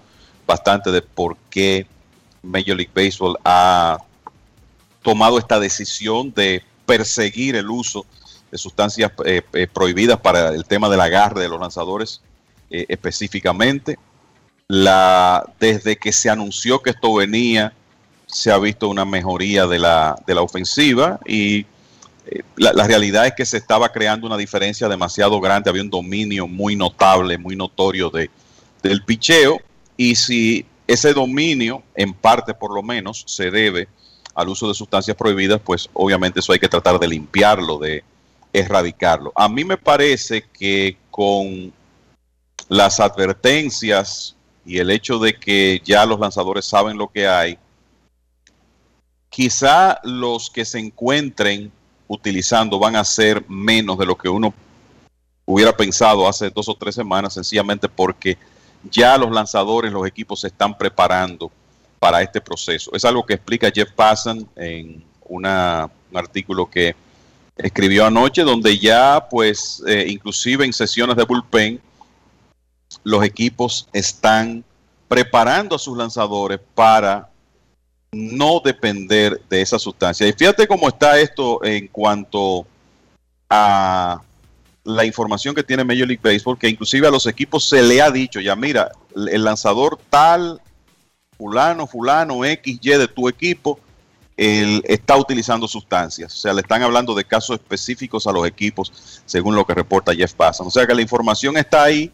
bastante de por qué Major League Baseball ha tomado esta decisión de perseguir el uso de sustancias eh, eh, prohibidas para el tema del agarre de los lanzadores eh, específicamente. La, desde que se anunció que esto venía, se ha visto una mejoría de la, de la ofensiva y eh, la, la realidad es que se estaba creando una diferencia demasiado grande, había un dominio muy notable, muy notorio de, del picheo y si ese dominio, en parte por lo menos, se debe al uso de sustancias prohibidas, pues obviamente eso hay que tratar de limpiarlo, de erradicarlo. A mí me parece que con las advertencias y el hecho de que ya los lanzadores saben lo que hay, quizá los que se encuentren utilizando van a ser menos de lo que uno hubiera pensado hace dos o tres semanas, sencillamente porque ya los lanzadores, los equipos se están preparando para este proceso. Es algo que explica Jeff Passan en un artículo que escribió anoche, donde ya, pues, eh, inclusive en sesiones de bullpen, los equipos están preparando a sus lanzadores para no depender de esa sustancia. Y fíjate cómo está esto en cuanto a la información que tiene Major League Baseball, que inclusive a los equipos se le ha dicho, ya mira, el lanzador tal, fulano, fulano, X, Y de tu equipo, él está utilizando sustancias. O sea, le están hablando de casos específicos a los equipos, según lo que reporta Jeff Passan. O sea que la información está ahí.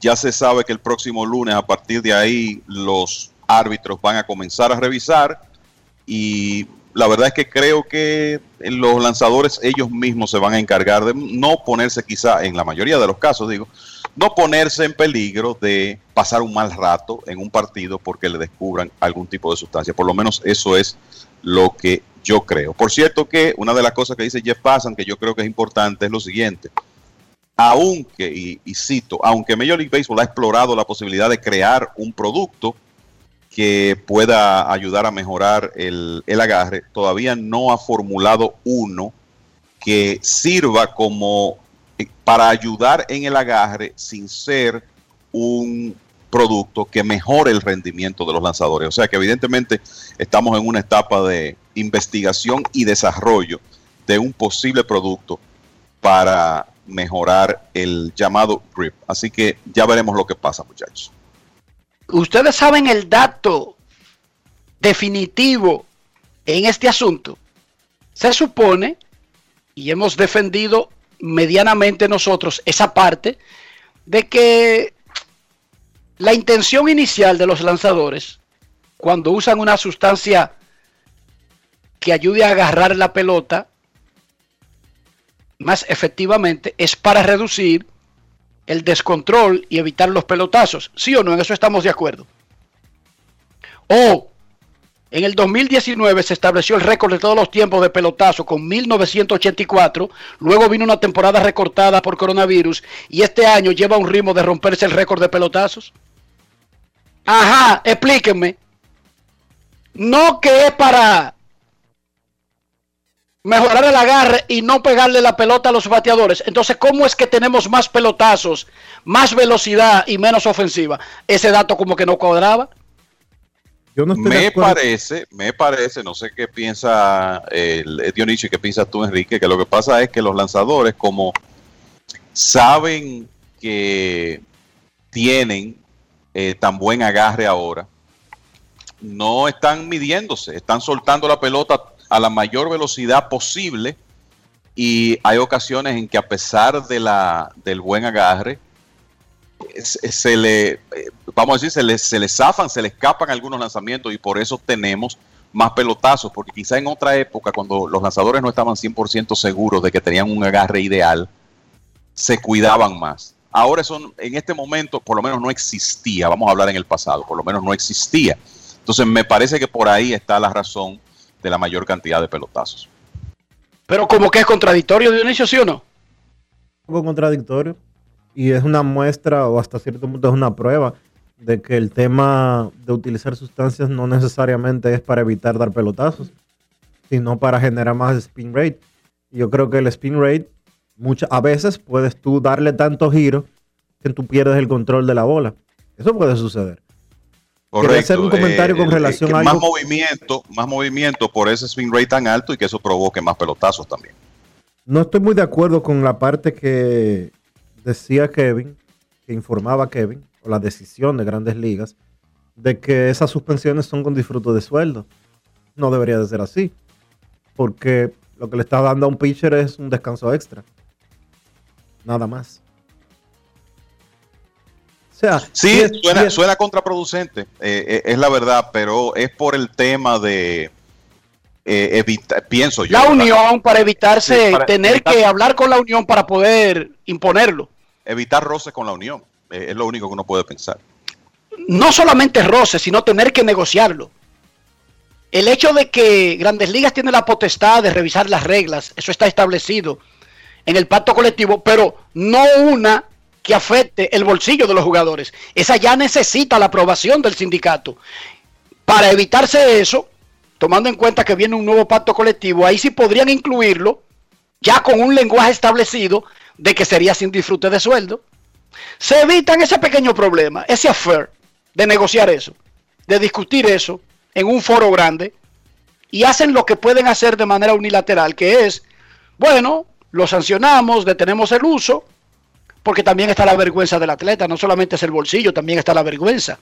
Ya se sabe que el próximo lunes, a partir de ahí, los árbitros van a comenzar a revisar. Y la verdad es que creo que los lanzadores ellos mismos se van a encargar de no ponerse quizá, en la mayoría de los casos digo, no ponerse en peligro de pasar un mal rato en un partido porque le descubran algún tipo de sustancia. Por lo menos eso es lo que yo creo. Por cierto que una de las cosas que dice Jeff Passan, que yo creo que es importante, es lo siguiente. Aunque, y, cito, aunque Major League Baseball ha explorado la posibilidad de crear un producto que pueda ayudar a mejorar el, el agarre, todavía no ha formulado uno que sirva como eh, para ayudar en el agarre sin ser un producto que mejore el rendimiento de los lanzadores. O sea que evidentemente estamos en una etapa de investigación y desarrollo de un posible producto para mejorar el llamado grip. Así que ya veremos lo que pasa, muchachos. Ustedes saben el dato definitivo en este asunto. Se supone, y hemos defendido medianamente nosotros esa parte, de que la intención inicial de los lanzadores, cuando usan una sustancia que ayude a agarrar la pelota más efectivamente, es para reducir el descontrol y evitar los pelotazos. ¿Sí o no? En eso estamos de acuerdo. O en el 2019 se estableció el récord de todos los tiempos de pelotazo con 1984. Luego vino una temporada recortada por coronavirus y este año lleva un ritmo de romperse el récord de pelotazos. Ajá, explíquenme. No que es para mejorar el agarre y no pegarle la pelota a los bateadores. Entonces, ¿cómo es que tenemos más pelotazos, más velocidad y menos ofensiva? Ese dato como que no cuadraba. Yo no Me parece, me parece, no sé qué piensa el eh, Dionisio y qué piensas tú, Enrique, que lo que pasa es que los lanzadores, como saben que tienen eh, tan buen agarre ahora, no están midiéndose, están soltando la pelota a la mayor velocidad posible y hay ocasiones en que a pesar de la, del buen agarre, se le, eh, vamos a decir, se le, se zafan, se le escapan algunos lanzamientos y por eso tenemos más pelotazos, porque quizá en otra época, cuando los lanzadores no estaban 100% seguros de que tenían un agarre ideal, se cuidaban más. Ahora eso en este momento por lo menos no existía, vamos a hablar en el pasado, por lo menos no existía. Entonces me parece que por ahí está la razón de la mayor cantidad de pelotazos. Pero como que es contradictorio, Dionisio, ¿sí o no? Un poco contradictorio. Y es una muestra, o hasta cierto punto es una prueba, de que el tema de utilizar sustancias no necesariamente es para evitar dar pelotazos, sino para generar más spin rate. Y yo creo que el spin rate, muchas, a veces puedes tú darle tanto giro que tú pierdes el control de la bola. Eso puede suceder. Quería hacer un comentario con eh, relación a más algo- movimiento, más movimiento por ese swing rate tan alto y que eso provoque más pelotazos también. No estoy muy de acuerdo con la parte que decía Kevin, que informaba Kevin, o la decisión de grandes ligas, de que esas suspensiones son con disfruto de sueldo. No debería de ser así, porque lo que le está dando a un pitcher es un descanso extra. Nada más. O sea, Sí, es- suena, si es- suena contraproducente, eh, eh, es la verdad, pero es por el tema de eh, evitar, pienso yo. La unión para evitarse, Sí, para tener evitar- que hablar con la unión para poder imponerlo. Evitar roces con la unión, eh, es lo único que uno puede pensar. No solamente roce, sino tener que negociarlo. El hecho de que Grandes Ligas tiene la potestad de revisar las reglas, eso está establecido en el pacto colectivo, pero no una que afecte el bolsillo de los jugadores. Esa ya necesita la aprobación del sindicato. Para evitarse eso, tomando en cuenta que viene un nuevo pacto colectivo, ahí sí podrían incluirlo ya con un lenguaje establecido de que sería sin disfrute de sueldo. Se evitan ese pequeño problema, ese affair de negociar eso, de discutir eso en un foro grande y hacen lo que pueden hacer de manera unilateral, que es, bueno, lo sancionamos, detenemos el uso, porque también está la vergüenza del atleta, no solamente es el bolsillo, también está la vergüenza.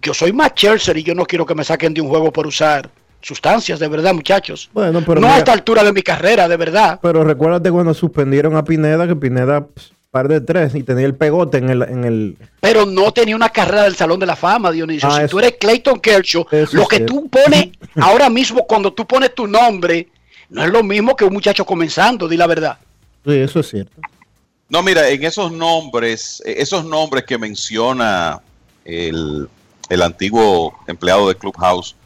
Yo soy más Scherzer y yo no quiero que me saquen de un juego por usar sustancias, de verdad, muchachos. Bueno, pero no a mira- esta altura de mi carrera, de verdad. Pero recuérdate cuando suspendieron a Pineda, que Pineda, pss, par de tres, y tenía el pegote en el, en el, Pero no tenía una carrera del Salón de la Fama, Dionisio. Ah, si eso- tú eres Clayton Kershaw, lo que tú pones <laughs> ahora mismo cuando tú pones tu nombre, no es lo mismo que un muchacho comenzando, di la verdad. Sí, eso es cierto. No, mira, en esos nombres, eh, esos nombres que menciona el, el antiguo empleado de Clubhouse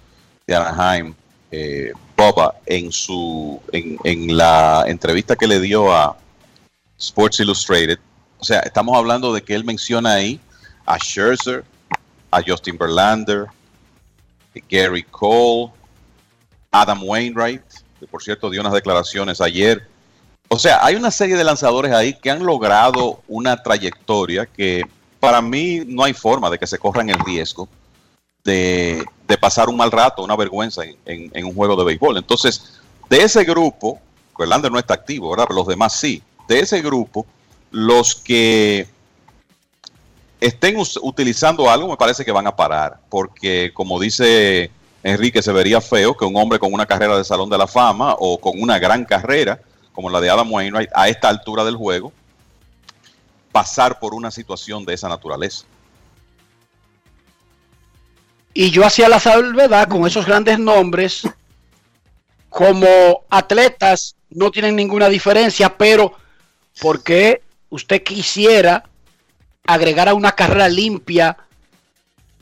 de Anaheim, eh, Boba, en su en, en la entrevista que le dio a Sports Illustrated, o sea, estamos hablando de que él menciona ahí a Scherzer, a Justin Verlander, Gary Cole, Adam Wainwright, que por cierto dio unas declaraciones ayer o sea, hay una serie de lanzadores ahí que han logrado una trayectoria que para mí no hay forma de que se corran el riesgo de, pasar un mal rato, una vergüenza en, un juego de béisbol. Entonces, de ese grupo, Verlander no está activo, ¿verdad? Pero los demás sí. De ese grupo, los que estén utilizando algo me parece que van a parar, porque como dice Enrique, se vería feo que un hombre con una carrera de Salón de la Fama o con una gran carrera, como la de Adam Wainwright, a esta altura del juego, pasar por una situación de esa naturaleza. Y yo hacía la salvedad con esos grandes nombres, como atletas no tienen ninguna diferencia, pero ¿por qué usted quisiera agregar a una carrera limpia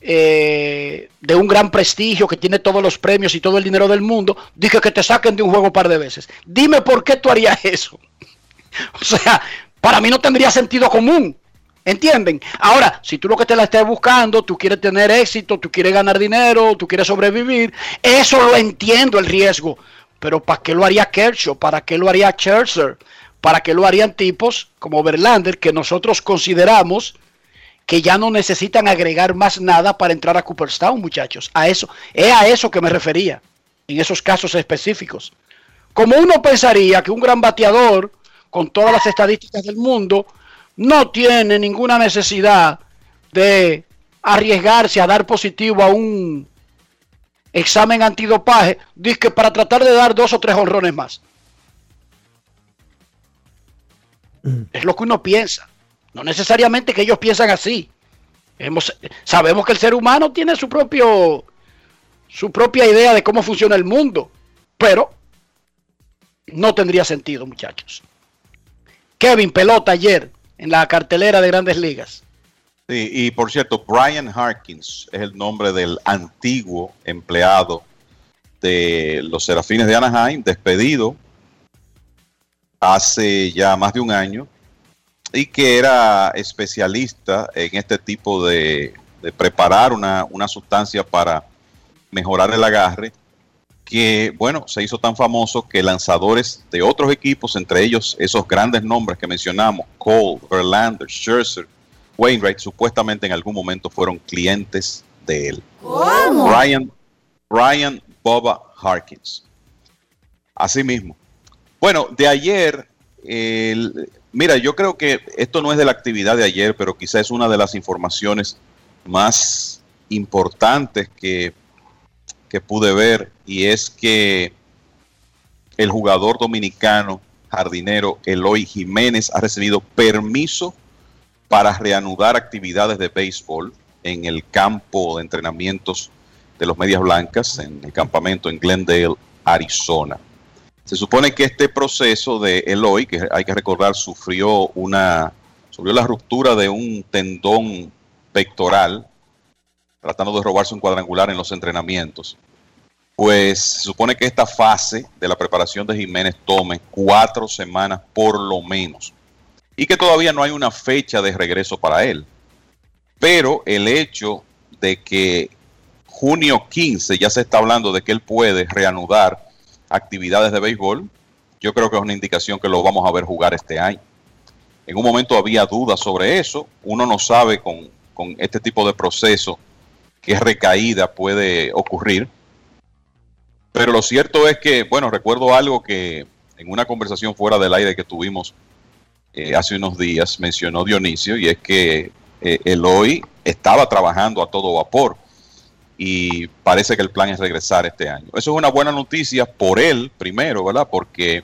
eh, de un gran prestigio que tiene todos los premios y todo el dinero del mundo? Dije que te saquen de un juego un par de veces. Dime por qué tú harías eso. <laughs> O sea, para mí no tendría sentido común. ¿Entienden? Ahora, si tú lo que te la estés buscando, tú quieres tener éxito, tú quieres ganar dinero, tú quieres sobrevivir, eso lo entiendo el riesgo. Pero ¿para qué lo haría Kershaw? ¿Para qué lo haría Scherzer? ¿Para qué lo harían tipos como Verlander que nosotros consideramos que ya no necesitan agregar más nada para entrar a Cooperstown, muchachos? A eso, es a eso que me refería en esos casos específicos. Como uno pensaría que un gran bateador con todas las estadísticas del mundo no tiene ninguna necesidad de arriesgarse a dar positivo a un examen antidopaje, dice para tratar de dar dos o tres honrones más. Es lo que uno piensa. No necesariamente que ellos piensan así. Sabemos que el ser humano tiene su propio su propia idea de cómo funciona el mundo, pero no tendría sentido, muchachos. Kevin pelota ayer en la cartelera de Grandes Ligas. Sí, y por cierto, Brian Harkins es el nombre del antiguo empleado de los Serafines de Anaheim, despedido hace ya más de un año y que era especialista en este tipo de, de preparar una, una sustancia para mejorar el agarre, que bueno, se hizo tan famoso que lanzadores de otros equipos, entre ellos esos grandes nombres que mencionamos, Cole, Verlander, Scherzer, Wainwright, supuestamente en algún momento fueron clientes de él. ¿Cómo? Brian, Brian Boba Harkins. Así mismo. Bueno, de ayer, el- mira, yo creo que esto no es de la actividad de ayer, pero quizás es una de las informaciones más importantes que, que pude ver y es que el jugador dominicano jardinero Eloy Jiménez ha recibido permiso para reanudar actividades de béisbol en el campo de entrenamientos de los Medias Blancas, en el campamento en Glendale, Arizona. Se supone que este proceso de Eloy, que hay que recordar, sufrió una sufrió la ruptura de un tendón pectoral, tratando de robarse un cuadrangular en los entrenamientos. Pues se supone que esta fase de la preparación de Jiménez tome cuatro semanas por lo menos y que todavía no hay una fecha de regreso para él. Pero el hecho de que junio 15 ya se está hablando de que él puede reanudar actividades de béisbol, yo creo que es una indicación que lo vamos a ver jugar este año. En un momento había dudas sobre eso, uno no sabe con, con este tipo de proceso qué recaída puede ocurrir, pero lo cierto es que, bueno, recuerdo algo que en una conversación fuera del aire que tuvimos eh, hace unos días mencionó Dionisio y es que eh, Eloy estaba trabajando a todo vapor y parece que el plan es regresar este año. Eso es una buena noticia por él primero, ¿verdad? Porque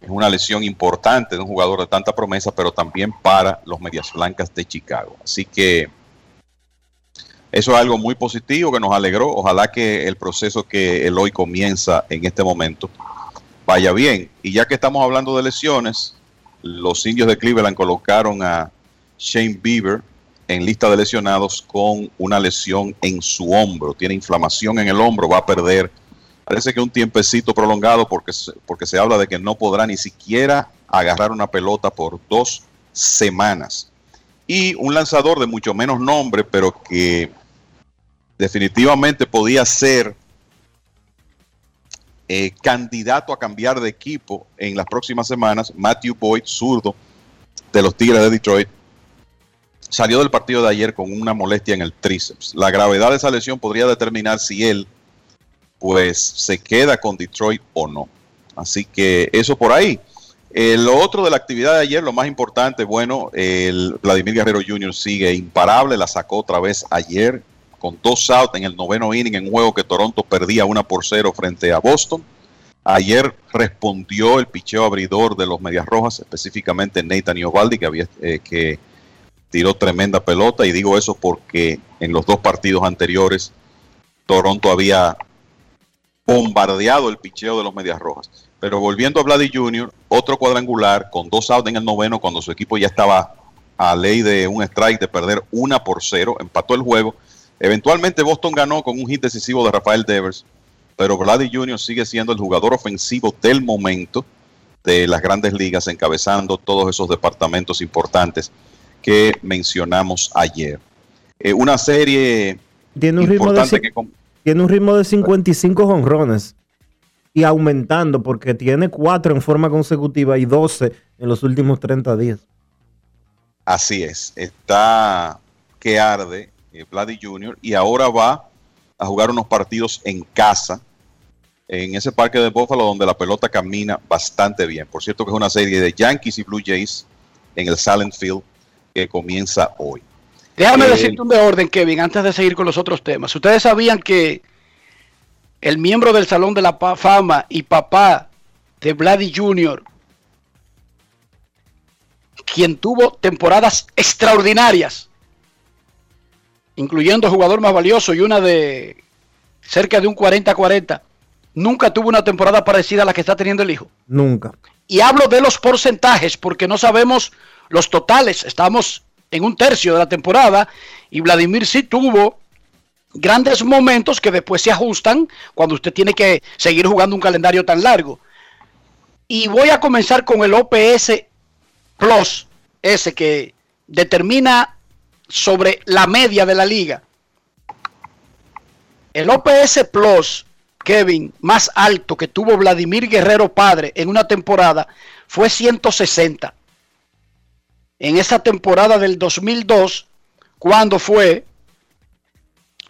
es una lesión importante de un jugador de tanta promesa, pero también para los Medias Blancas de Chicago. Así que eso es algo muy positivo que nos alegró. Ojalá que el proceso que Eloy comienza en este momento vaya bien. Y ya que estamos hablando de lesiones, los indios de Cleveland colocaron a Shane Bieber en lista de lesionados con una lesión en su hombro. Tiene inflamación en el hombro, va a perder, parece que un tiempecito prolongado porque, porque se habla de que no podrá ni siquiera agarrar una pelota por dos semanas. Y un lanzador de mucho menos nombre, pero que definitivamente podía ser eh, candidato a cambiar de equipo en las próximas semanas, Matthew Boyd, zurdo de los Tigres de Detroit, salió del partido de ayer con una molestia en el tríceps. La gravedad de esa lesión podría determinar si él pues se queda con Detroit o no. Así que eso por ahí. Eh, lo otro de la actividad de ayer, lo más importante, bueno, el Vladimir Guerrero Jr. sigue imparable, la sacó otra vez ayer con dos outs en el noveno inning en un juego que Toronto perdía una por cero frente a Boston. Ayer respondió el picheo abridor de los Medias Rojas, específicamente Nathan Iovaldi, que, había, eh, que tiró tremenda pelota. Y digo eso porque en los dos partidos anteriores Toronto había bombardeado el picheo de los Medias Rojas. Pero volviendo a Vladi Jr., otro cuadrangular con dos outs en el noveno cuando su equipo ya estaba a ley de un strike de perder una por cero, empató el juego. Eventualmente Boston ganó con un hit decisivo de Rafael Devers, pero Vladi Jr. sigue siendo el jugador ofensivo del momento de las grandes ligas, encabezando todos esos departamentos importantes que mencionamos ayer. Eh, una serie Tiene un ritmo de, importante cin- que com- tiene un ritmo de 55 jonrones. y aumentando porque tiene cuatro en forma consecutiva y 12 en los últimos 30 días. Así es, está que arde eh, Vladi Jr. y ahora va a jugar unos partidos en casa en ese parque de Buffalo donde la pelota camina bastante bien. Por cierto que es una serie de Yankees y Blue Jays en el Silent Field que comienza hoy. Déjame Eh, decirte un de orden, Kevin, antes de seguir con los otros temas. Ustedes sabían que el miembro del Salón de la Fama y papá de Vladi Jr., quien tuvo temporadas extraordinarias, incluyendo jugador más valioso y una de cerca de un 40-40, nunca tuvo una temporada parecida a la que está teniendo el hijo. Nunca. Y hablo de los porcentajes porque no sabemos los totales. Estamos en un tercio de la temporada y Vladimir sí tuvo grandes momentos que después se ajustan cuando usted tiene que seguir jugando un calendario tan largo. Y voy a comenzar con el OPS Plus, ese que determina sobre la media de la liga. El OPS Plus, Kevin, más alto que tuvo Vladimir Guerrero padre en una temporada fue 160. En esa temporada del 2002, cuando fue,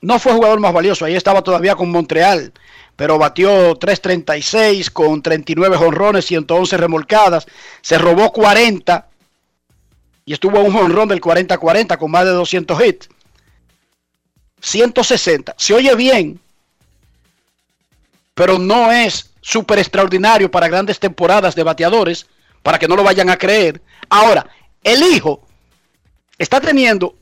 no fue jugador más valioso, ahí estaba todavía con Montreal, pero batió 336 con 39 jonrones, 111 remolcadas, se robó 40 y estuvo un jonrón del 40-40 con más de 200 hits. 160. Se oye bien, pero no es súper extraordinario para grandes temporadas de bateadores, para que no lo vayan a creer. Ahora, el hijo está teniendo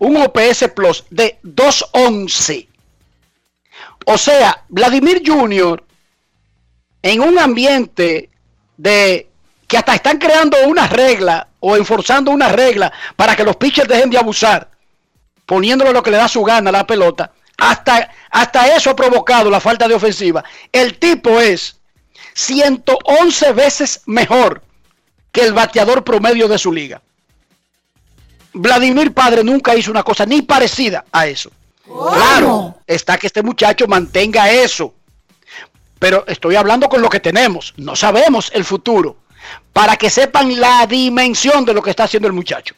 un OPS Plus de 211. O sea, Vladimir Jr. en un ambiente de que hasta están creando una regla o enforzando una regla para que los pitchers dejen de abusar, poniéndole lo que le da su gana a la pelota. Hasta, hasta eso ha provocado la falta de ofensiva. El tipo es 111 veces mejor que el bateador promedio de su liga. Vladimir Padre nunca hizo una cosa ni parecida a eso. Claro, está que este muchacho mantenga eso. Pero estoy hablando con lo que tenemos. No sabemos el futuro. Para que sepan la dimensión de lo que está haciendo el muchacho.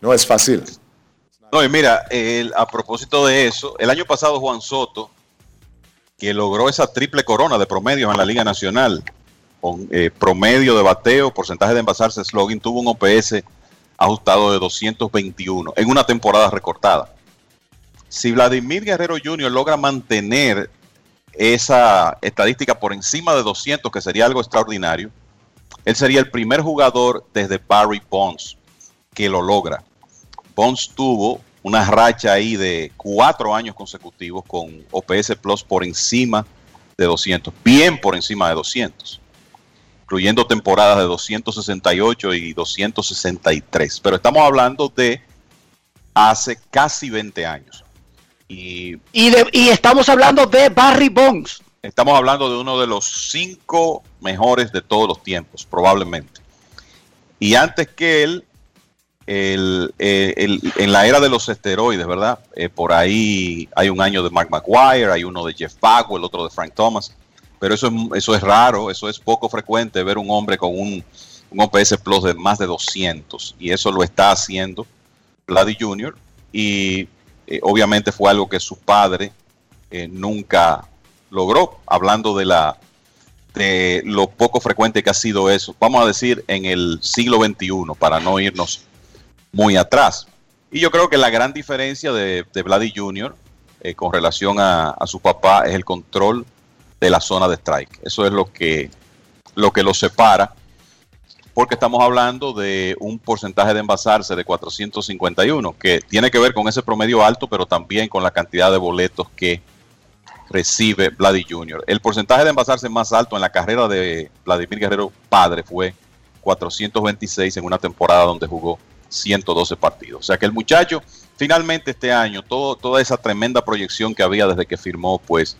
No es fácil. No, y mira, el- a propósito de eso, el año pasado Juan Soto, que logró esa triple corona de promedios en la Liga Nacional, con eh, promedio de bateo, porcentaje de envasarse, slogan, tuvo un OPS ajustado de 221 en una temporada recortada. Si Vladimir Guerrero Jr. logra mantener esa estadística por encima de 200, que sería algo extraordinario, él sería el primer jugador desde Barry Bonds que lo logra. Bonds tuvo una racha ahí de cuatro años consecutivos con OPS Plus por encima de 200, bien por encima de 200, incluyendo temporadas de 268 y 263. Pero estamos hablando de hace casi 20 años. Y Y, de- y estamos hablando de Barry Bonds. estamos hablando de uno de los cinco mejores de todos los tiempos, probablemente. Y antes que él, el- eh, el- en la era de los esteroides, ¿verdad? Eh, por ahí hay un año de Mark McGuire, hay uno de Jeff Bagwell, otro de Frank Thomas, pero eso es, eso es raro, eso es poco frecuente ver un hombre con un, un OPS Plus de más de 200, y eso lo está haciendo Vladdy Jr., y eh, obviamente fue algo que su padre eh, nunca logró, hablando de la de lo poco frecuente que ha sido eso, vamos a decir en el siglo XXI, para no irnos muy atrás. Y yo creo que la gran diferencia de, de Vladdy Jr. eh, con relación a, a su papá es el control de la zona de strike. Eso es lo que, lo que lo separa, porque estamos hablando de un porcentaje de envasarse de 451, que tiene que ver con ese promedio alto, pero también con la cantidad de boletos que recibe Vladdy Jr. El porcentaje de envasarse más alto en la carrera de Vladimir Guerrero padre fue 426 en una temporada donde jugó 112 partidos. O sea que el muchacho finalmente este año, todo, toda esa tremenda proyección que había desde que firmó, pues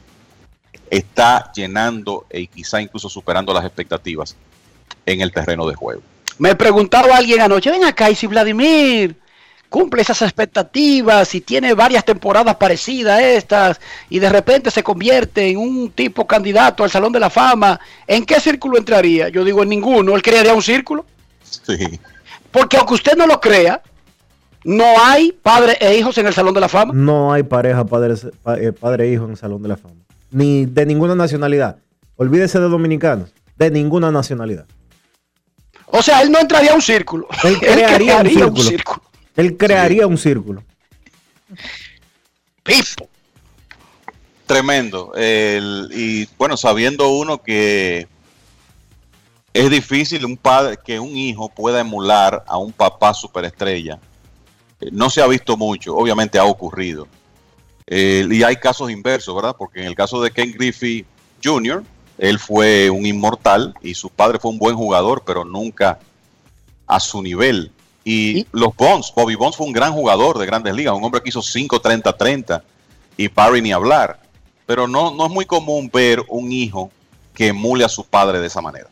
está llenando y quizá incluso superando las expectativas en el terreno de juego. Me preguntaba alguien anoche, ven acá, y si Vladimir cumple esas expectativas y tiene varias temporadas parecidas a estas y de repente se convierte en un tipo candidato al Salón de la Fama, ¿en qué círculo entraría? Yo digo en ninguno, él crearía un círculo. Sí. Porque aunque usted no lo crea, no hay padre e hijos en el Salón de la Fama. No hay pareja padre, pa- eh, padre e hijo en el Salón de la Fama. Ni de ninguna nacionalidad. Olvídese de dominicanos. De ninguna nacionalidad. O sea, él no entraría a un círculo. Él <laughs> crearía, un, círculo. un círculo. Él crearía un círculo. Pipo. Tremendo. El- y bueno, sabiendo uno que es difícil un padre que un hijo pueda emular a un papá superestrella. Eh, No se ha visto mucho, obviamente ha ocurrido. Eh, y hay casos inversos, ¿verdad? Porque en el caso de Ken Griffey Jr., él fue un inmortal y su padre fue un buen jugador, pero nunca a su nivel. Y los Bonds, Bobby Bonds fue un gran jugador de grandes ligas, un hombre que hizo 5-30-30 y Parry ni hablar. Pero no, no es muy común ver un hijo que emule a su padre de esa manera.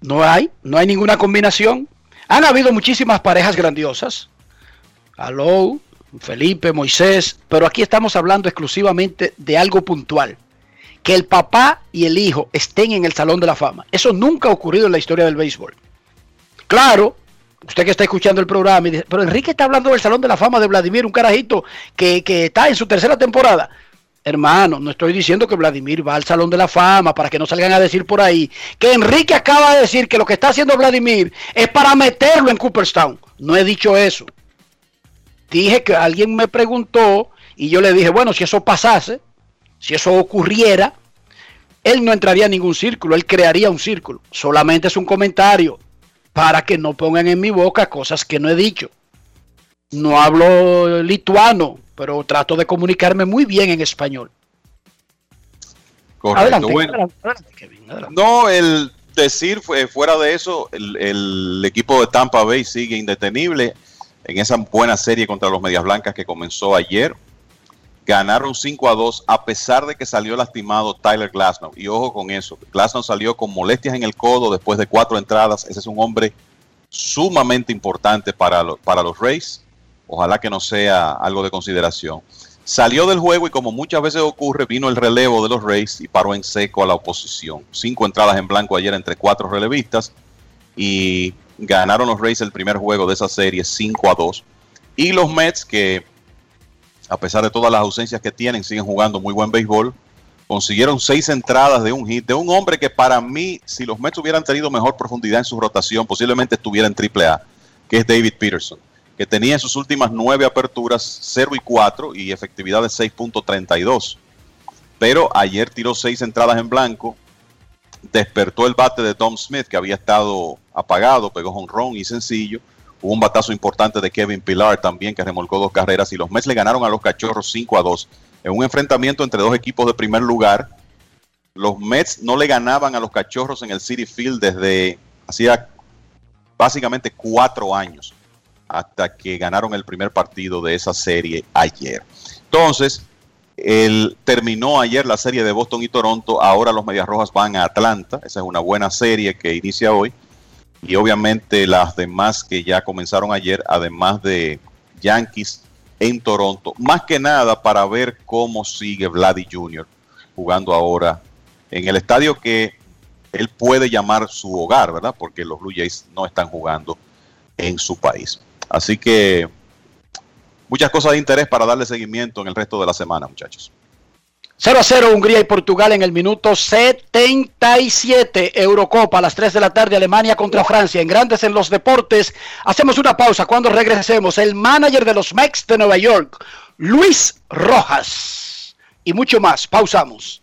No hay, no hay ninguna combinación. Han habido muchísimas parejas grandiosas. Aló, Felipe, Moisés, pero aquí estamos hablando exclusivamente de algo puntual. Que el papá y el hijo estén en el Salón de la Fama. Eso nunca ha ocurrido en la historia del béisbol. Claro, usted que está escuchando el programa y dice, pero Enrique está hablando del Salón de la Fama de Vladimir, un carajito que, que está en su tercera temporada. Hermano, no estoy diciendo que Vladimir va al Salón de la Fama para que no salgan a decir por ahí que Enrique acaba de decir que lo que está haciendo Vladimir es para meterlo en Cooperstown. No he dicho eso. Dije que alguien me preguntó y yo le dije, bueno, si eso pasase, si eso ocurriera, él no entraría a ningún círculo, él crearía un círculo. Solamente es un comentario para que no pongan en mi boca cosas que no he dicho. No hablo lituano, pero trato de comunicarme muy bien en español. Correcto. Adelante, Bueno, adelante, adelante, Kevin, adelante. No, el decir fue- fuera de eso, el, el equipo de Tampa Bay sigue indetenible en esa buena serie contra los Medias Blancas que comenzó ayer. Ganaron 5 a 2 a pesar de que salió lastimado Tyler Glasnow. Y ojo con eso, Glasnow salió con molestias en el codo después de cuatro entradas. Ese es un hombre sumamente importante para, para los Rays. Ojalá que no sea algo de consideración. Salió del juego y como muchas veces ocurre, vino el relevo de los Rays y paró en seco a la oposición. Cinco entradas en blanco ayer entre cuatro relevistas y ganaron los Rays el primer juego de esa serie 5 a 2. Y los Mets que a pesar de todas las ausencias que tienen, siguen jugando muy buen béisbol. Consiguieron seis entradas de un hit de un hombre que para mí, si los Mets hubieran tenido mejor profundidad en su rotación, posiblemente estuviera en AAA, que es David Peterson, que tenía en sus últimas nueve aperturas 0 y 4 y efectividad de 6.32. Pero ayer tiró seis entradas en blanco, despertó el bate de Tom Smith, que había estado apagado, pegó honrón y sencillo. Hubo un batazo importante de Kevin Pilar también, que remolcó dos carreras. Y los Mets le ganaron a los Cachorros 5 a 2 en un enfrentamiento entre dos equipos de primer lugar. Los Mets no le ganaban a los Cachorros en el City Field desde hacía básicamente cuatro años, hasta que ganaron el primer partido de esa serie ayer. Entonces, el, terminó ayer la serie de Boston y Toronto. Ahora los Medias Rojas van a Atlanta. Esa es una buena serie que inicia hoy. Y obviamente las demás que ya comenzaron ayer, además de Yankees en Toronto. Más que nada para ver cómo sigue Vladdy Jr. jugando ahora en el estadio que él puede llamar su hogar, ¿verdad? Porque los Blue Jays no están jugando en su país. Así que muchas cosas de interés para darle seguimiento en el resto de la semana, muchachos. 0 a 0 Hungría y Portugal en el minuto 77. Eurocopa a las 3 de la tarde Alemania contra Francia en Grandes en los Deportes. Hacemos una pausa cuando regresemos. El manager de los Mex de Nueva York, Luis Rojas. Y mucho más. Pausamos.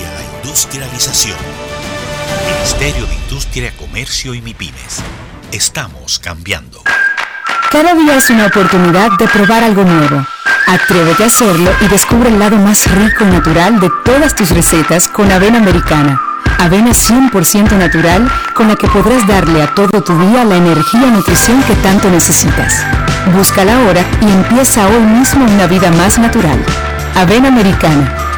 la industrialización. Ministerio de Industria, Comercio y MIPIMES. Estamos cambiando. Cada día es una oportunidad de probar algo nuevo. Atrévete a hacerlo y descubre el lado más rico y natural de todas tus recetas con avena americana. Avena 100% natural con la que podrás darle a todo tu día la energía y nutrición que tanto necesitas. Búscala ahora y empieza hoy mismo una vida más natural. Avena americana,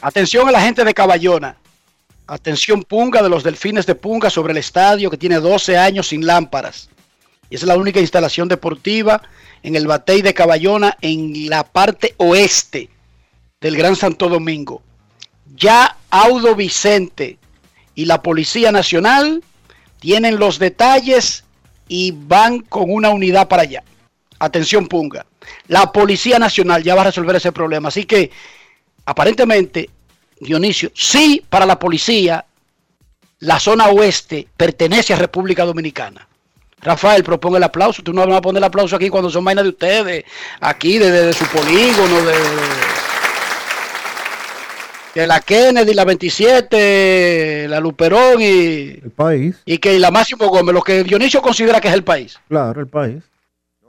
Atención a la gente de Caballona. Atención Punga de los Delfines de Punga sobre el estadio que tiene 12 años sin lámparas. Y es la única instalación deportiva en el Batey de Caballona en la parte oeste del Gran Santo Domingo. Ya Audo Vicente y la Policía Nacional tienen los detalles y van con una unidad para allá. Atención Punga. La Policía Nacional ya va a resolver ese problema. Así que aparentemente, Dionisio, sí para la policía, la zona oeste pertenece a República Dominicana. Rafael, proponga el aplauso. Tú no vas a poner el aplauso aquí cuando son vainas de ustedes, aquí, desde de, su polígono, de, de, la Kennedy, la 27, la Luperón y, El país. y que la Máximo Gómez, lo que Dionisio considera que es el país. Claro, el país.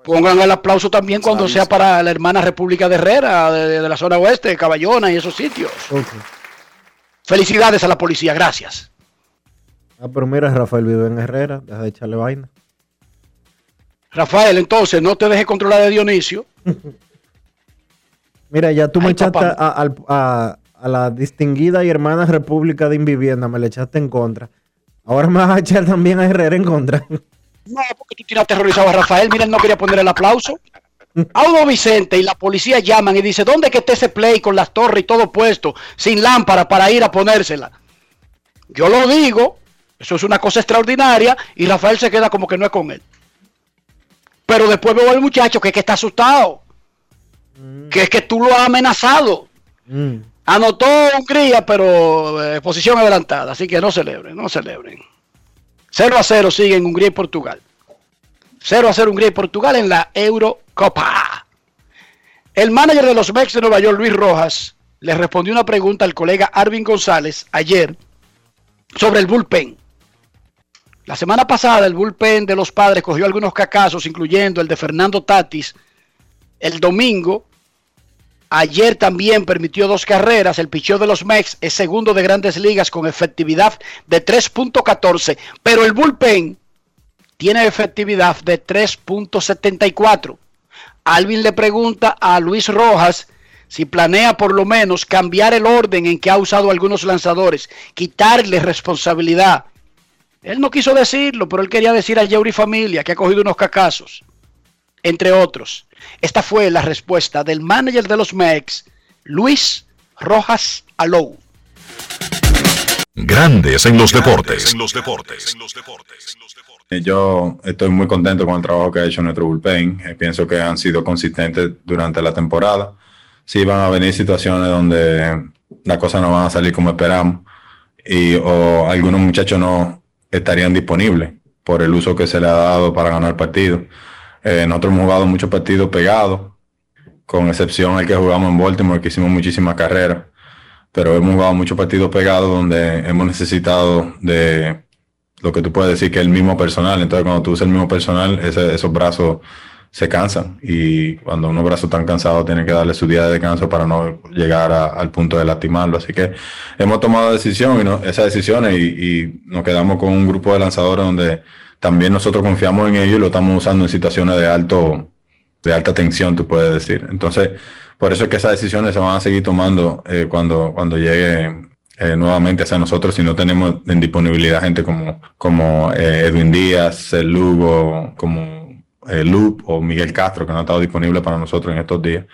Pongan el aplauso también cuando sea para la hermana República de Herrera, de, de la zona oeste, Caballona y esos sitios. Felicidades a la policía, gracias. Ah, pero mira, Rafael vive en Herrera, deja de echarle vaina. Rafael, entonces no te dejes controlar de Dionisio. <laughs> Mira, ya tú me echaste a, a- a la distinguida y hermana República de Invivienda, me le echaste en contra. Ahora me vas a echar también a Herrera en contra. <laughs> No, porque tú tienes aterrorizado a Rafael. Mira, él no quería poner el aplauso. Audo Vicente y la policía llaman y dice, ¿dónde que está ese play con las torres y todo puesto, sin lámpara para ir a ponérsela? Yo lo digo, eso es una cosa extraordinaria y Rafael se queda como que no es con él. Pero después veo al muchacho que es que está asustado, que es que tú lo has amenazado. Mm. Anotó Hungría, pero eh, posición adelantada, así que no celebren, no celebren. 0 a 0 siguen Hungría y Portugal. 0 a 0 Hungría y Portugal en la Eurocopa. El manager de los Mex de Nueva York, Luis Rojas, le respondió una pregunta al colega Arvin González ayer sobre el bullpen. La semana pasada el bullpen de los padres cogió algunos cacazos, incluyendo el de Fernando Tatis. El domingo, ayer también permitió dos carreras. El picheo de los Mex es segundo de grandes ligas con efectividad de 3.14, pero el bullpen tiene efectividad de 3.74. Alvin le pregunta a Luis Rojas si planea por lo menos cambiar el orden en que ha usado algunos lanzadores, quitarle responsabilidad. Él no quiso decirlo, pero él quería decir a Yeuri Familia que ha cogido unos cacazos, entre otros. Esta fue la respuesta del manager de los Mex, Luis Rojas Alou. Grandes en los deportes. Eh, Yo estoy muy contento con el trabajo que ha hecho nuestro bullpen. Eh, pienso que han sido consistentes durante la temporada. Sí van a venir situaciones donde las cosas no van a salir como esperamos y o algunos muchachos no estarían disponibles por el uso que se le ha dado para ganar partidos. Eh, nosotros hemos jugado muchos partidos pegados, con excepción el que jugamos en Baltimore, que hicimos muchísimas carreras, pero hemos jugado muchos partidos pegados donde hemos necesitado de lo que tú puedes decir que es el mismo personal. Entonces, cuando tú usas el mismo personal, ese- esos brazos se cansan. Y cuando unos brazos están cansados, tienen que darle su día de descanso para no llegar a- al punto de lastimarlo. Así que hemos tomado decisión y no- esas decisiones y, y nos quedamos con un grupo de lanzadores donde también nosotros confiamos en ellos y lo estamos usando en situaciones de alto de alta tensión, tú puedes decir. Entonces, por eso es que esas decisiones se van a seguir tomando eh, cuando, cuando llegue eh, nuevamente hacia nosotros si no tenemos en disponibilidad gente como, como eh, Edwin Díaz, el Lugo, como Loop o Miguel Castro, que no ha estado disponible para nosotros en estos días.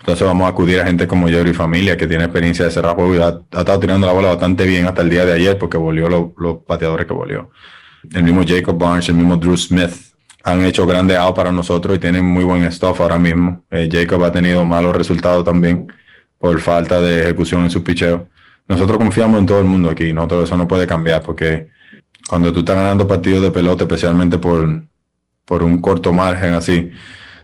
Entonces vamos a acudir a gente como Jerry Familia, que tiene experiencia de cerrar juego y ha, estado tirando la bola bastante bien hasta el día de ayer porque volvió lo- los pateadores que volvió. El mismo Jacob Barnes, el mismo Drew Smith, han hecho grandes outs para nosotros y tienen muy buen stuff ahora mismo. Eh, Jacob ha tenido malos resultados también por falta de ejecución en su picheo. Nosotros confiamos en todo el mundo aquí, nosotros eso no puede cambiar porque cuando tú estás ganando partidos de pelota, especialmente por, por un corto margen así,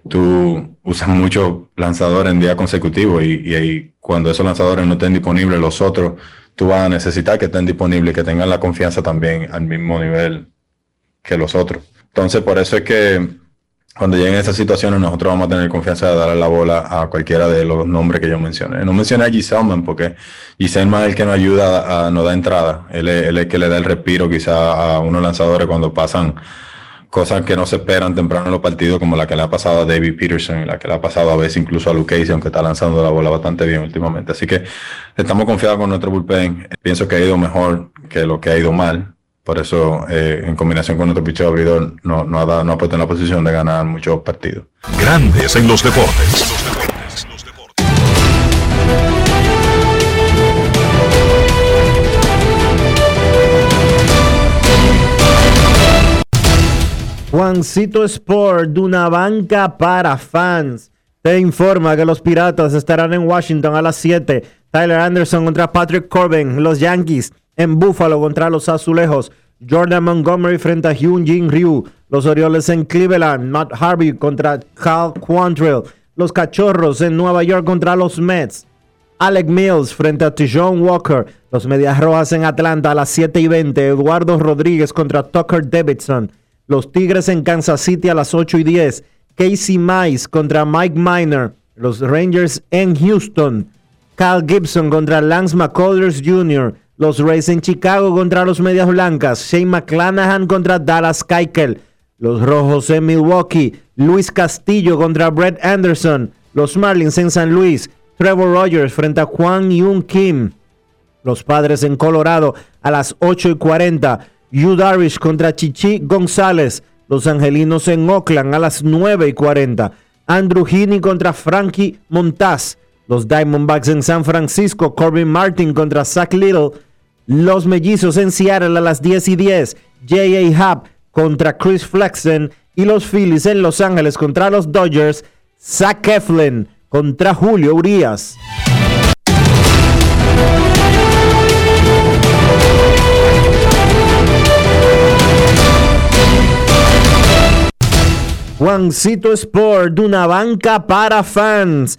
tú usas muchos lanzadores en día consecutivo y, y, y, cuando esos lanzadores no estén disponibles, los otros, tú vas a necesitar que estén disponibles que tengan la confianza también al mismo nivel que los otros. Entonces, por eso es que cuando lleguen esas situaciones, nosotros vamos a tener confianza de darle la bola a cualquiera de los nombres que yo mencioné. No mencioné a Giselman porque Giselman es el que nos ayuda, a, nos da entrada. Él es, él es el que le da el respiro quizá a unos lanzadores cuando pasan cosas que no se esperan temprano en los partidos, como la que le ha pasado a David Peterson y la que le ha pasado a veces incluso a Luke Casey, aunque está lanzando la bola bastante bien últimamente. Así que estamos confiados con nuestro bullpen. Pienso que ha ido mejor que lo que ha ido mal. Por eso, eh, en combinación con nuestro picheo abridor, no, no, ha dado, no ha puesto en la posición de ganar muchos partidos. Grandes en los deportes. Juancito Sport, de una banca para fans, te informa que los Piratas estarán en Washington a las 7. Tyler Anderson contra Patrick Corbin, los Yankees en Buffalo contra los Azulejos. Jordan Montgomery frente a Hyun Jin Ryu. Los Orioles en Cleveland. Matt Harvey contra Cal Quantrill. Los Cachorros en Nueva York contra los Mets. Alec Mills frente a Tijon Walker. Los Medias Rojas en Atlanta a las 7 y 20. Eduardo Rodríguez contra Tucker Davidson. Los Tigres en Kansas City a las 8 y 10. Casey Mize contra Mike Miner. Los Rangers en Houston. Cal Gibson contra Lance McCullers Jr. Los Rays en Chicago contra los Medias Blancas. Shane McClanahan contra Dallas Keuchel. Los Rojos en Milwaukee. Luis Castillo contra Brett Anderson. Los Marlins en San Luis. Trevor Rogers frente a Juan Yun Kim. Los Padres en Colorado a las 8 y 40. Yu Darvish contra Chichi González. Los Angelinos en Oakland a las 9 y 40. Andrew Heaney contra Frankie Montaz. Los Diamondbacks en San Francisco, Corbin Martin contra Zach Little. Los Mellizos en Seattle a las 10 y 10. J.A. Happ contra Chris Flexen. Y los Phillies en Los Ángeles contra los Dodgers. Zach Eflin contra Julio Urias. Juancito Sport, una banca para fans.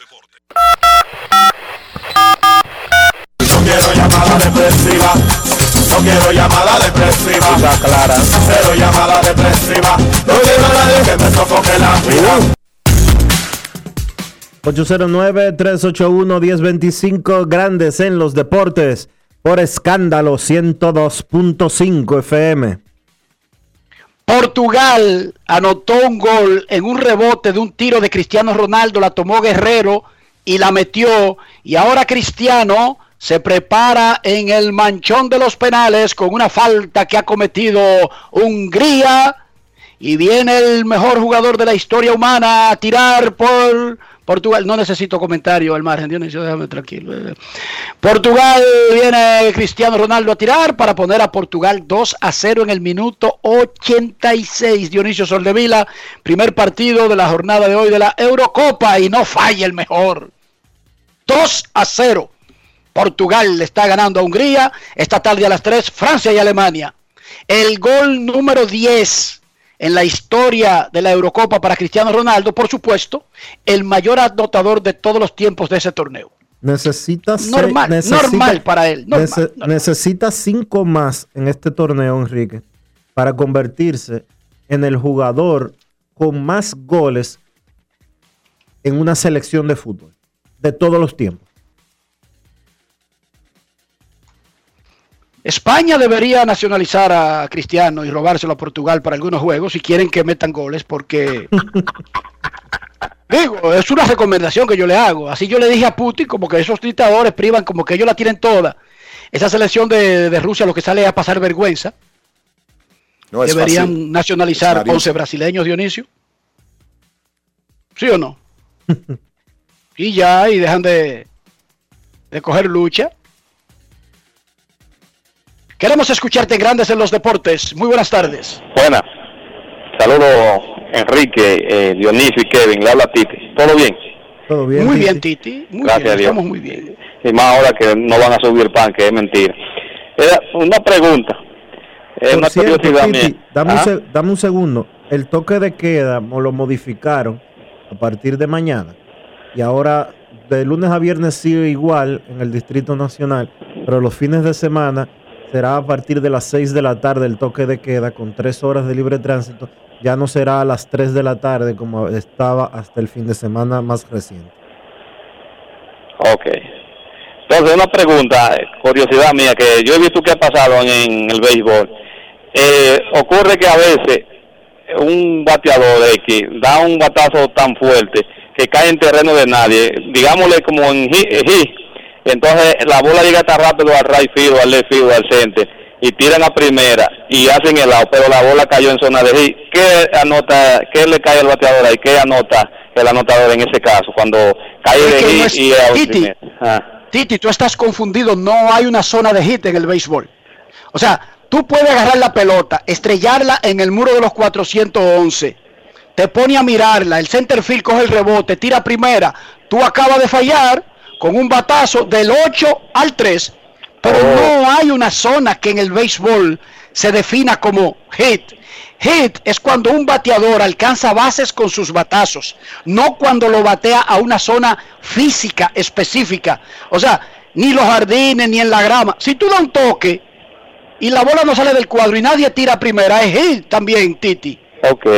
No quiero llamada depresiva. No quiero llamada depresiva. clara. Cero llamada depresiva. No quiero a nadie que me sofoque la vida. 809-381-1025 Grandes en los deportes por escándalo 102.5 FM. Portugal anotó un gol en un rebote de un tiro de Cristiano Ronaldo, la tomó Guerrero y la metió. Y ahora Cristiano se prepara en el manchón de los penales con una falta que ha cometido Hungría. Y viene el mejor jugador de la historia humana a tirar por Portugal. No necesito comentario al margen, Dionisio, déjame tranquilo. Portugal viene Cristiano Ronaldo a tirar para poner a Portugal 2 a 0 en el minuto 86. Dionisio Soldevila, primer partido de la jornada de hoy de la Eurocopa y no falla el mejor. 2 a 0. Portugal le está ganando a Hungría. Esta tarde a las 3, Francia y Alemania. El gol número 10 en la historia de la Eurocopa para Cristiano Ronaldo, por supuesto, el mayor anotador de todos los tiempos de ese torneo. Necesita normal, necesita, normal para él. Normal, nece, normal. Necesita cinco más en este torneo, Enrique, para convertirse en el jugador con más goles en una selección de fútbol de todos los tiempos. España debería nacionalizar a Cristiano y robárselo a Portugal para algunos juegos si quieren que metan goles, porque <laughs> digo, es una recomendación que yo le hago. Así yo le dije a Putin como que esos dictadores privan como que ellos la tienen toda. Esa selección de, de Rusia lo que sale es a pasar vergüenza. No Deberían fácil. nacionalizar Es 11 brasileños, Dionisio. ¿Sí o no? <laughs> y ya, y dejan de, de coger lucha. Queremos escucharte en Grandes en los Deportes. Muy buenas tardes. Buenas. Saludos Enrique, eh, Dionisio y Kevin. Le habla Titi. ¿Todo bien? Todo bien. Muy Titi? bien, Titi. Muy Gracias bien, a Dios. estamos muy bien. Y más ahora que no van a subir el pan, que es mentira. Era una pregunta. Es Por una cierto, curiosidad Titi, mía. dame, un Ajá. se- dame un segundo. El toque de queda lo modificaron a partir de mañana. Y ahora, de lunes a viernes sigue igual en el Distrito Nacional, pero los fines de semana será a partir de las 6 de la tarde el toque de queda con 3 horas de libre tránsito. Ya no será a las 3 de la tarde como estaba hasta el fin de semana más reciente. Ok. Entonces, una pregunta, curiosidad mía, que yo he visto que ha pasado en, el béisbol. Eh, ocurre que a veces un bateador X da un batazo tan fuerte que cae en terreno de nadie, digámosle como en hit. Entonces la bola llega tan rápido al right field, al left field, al center, y tiran a primera y hacen el out, pero la bola cayó en zona de hit. ¿Qué anota, qué le cae al bateador ahí? ¿Qué anota el anotador en ese caso cuando cae de no hit es- y out Titi. Ah. Titi, tú estás confundido. No hay una zona de hit en el béisbol. O sea, tú puedes agarrar la pelota, estrellarla en el muro de los 411. Te pone a mirarla, el center field coge el rebote, tira primera. Tú acabas de fallar con un batazo del 8 al 3. Pero no hay una zona que en el béisbol se defina como hit. Hit es cuando un bateador alcanza bases con sus batazos, no cuando lo batea a una zona física específica. O sea, ni los jardines ni en la grama. Si tú das un toque y la bola no sale del cuadro y nadie tira primera, es hit también, Titi.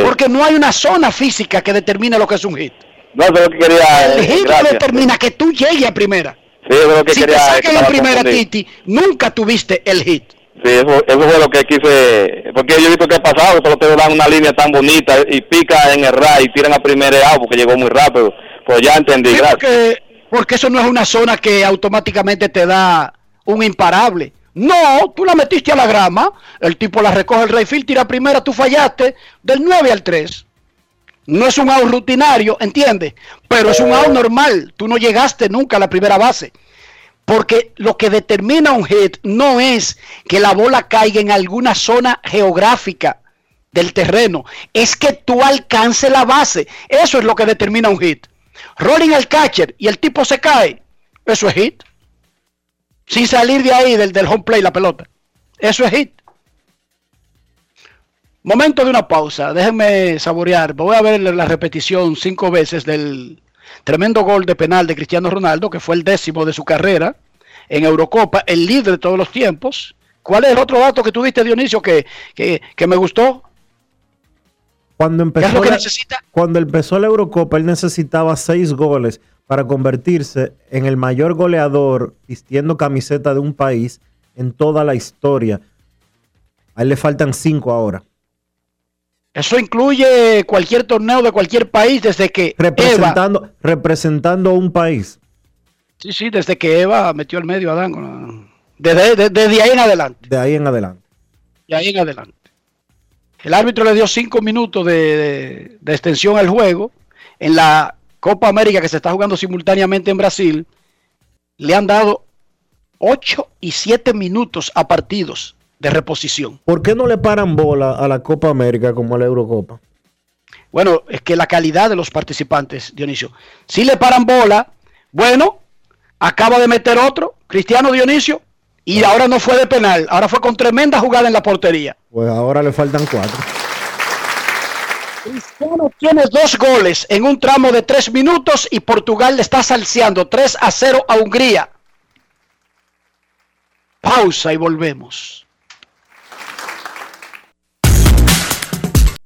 Porque no hay una zona física que determine lo que es un hit. No, eso es lo que quería. El eh, determina que tú llegues a primera. Sí, eso es lo que Si quería. te eh, que sacan en primera. Titi, nunca tuviste el hit. Sí, eso, eso fue lo que quise. Porque yo he visto que ha pasado, pero te dan una línea tan bonita y pica en el ray y tiran a primera out porque llegó muy rápido. Pues ya entendí, Sí, gracias. porque, porque eso no es una zona que automáticamente te da un imparable. No, tú la metiste a la grama, el tipo la recoge el Rayfield, tira primera, tú fallaste del 9 al 3. No es un out rutinario, ¿entiendes? Pero es un out normal. Tú no llegaste nunca a la primera base. Porque lo que determina un hit no es que la bola caiga en alguna zona geográfica del terreno, es que tú alcances la base. Eso es lo que determina un hit. Rolling al catcher y el tipo se cae. Eso es hit. Sin salir de ahí del, del home play la pelota. Eso es hit. Momento de una pausa. Déjenme saborear. Voy a ver la repetición cinco veces del tremendo gol de penal de Cristiano Ronaldo, que fue el décimo de su carrera en Eurocopa, el líder de todos los tiempos. ¿Cuál es el otro dato que tú diste, Dionisio, que, que, que me gustó? Cuando es empezó, lo que la, necesita? cuando empezó la Eurocopa, él necesitaba seis goles para convertirse en el mayor goleador vistiendo camiseta de un país en toda la historia. A él le faltan cinco ahora. Eso incluye cualquier torneo de cualquier país desde que Eva, Representando, representando a un país. sí, sí, desde que Eva metió al medio a Adán. con la- Desde, de- desde ahí en adelante. De ahí en adelante. De ahí en adelante. El árbitro le dio cinco minutos de, de- de extensión al juego. En la Copa América que se está jugando simultáneamente en Brasil, le han dado ocho y siete minutos a partidos de reposición. ¿Por qué no le paran bola a la Copa América como a la Eurocopa? Bueno, es que la calidad de los participantes, Dionisio. Si le paran bola, bueno, acaba de meter otro, Cristiano Dionisio, y ahora no fue de penal, ahora fue con tremenda jugada en la portería. Pues ahora le faltan cuatro. Cristiano tiene dos goles en un tramo de tres minutos y Portugal le está salseando 3 a 0 a Hungría. Pausa y volvemos.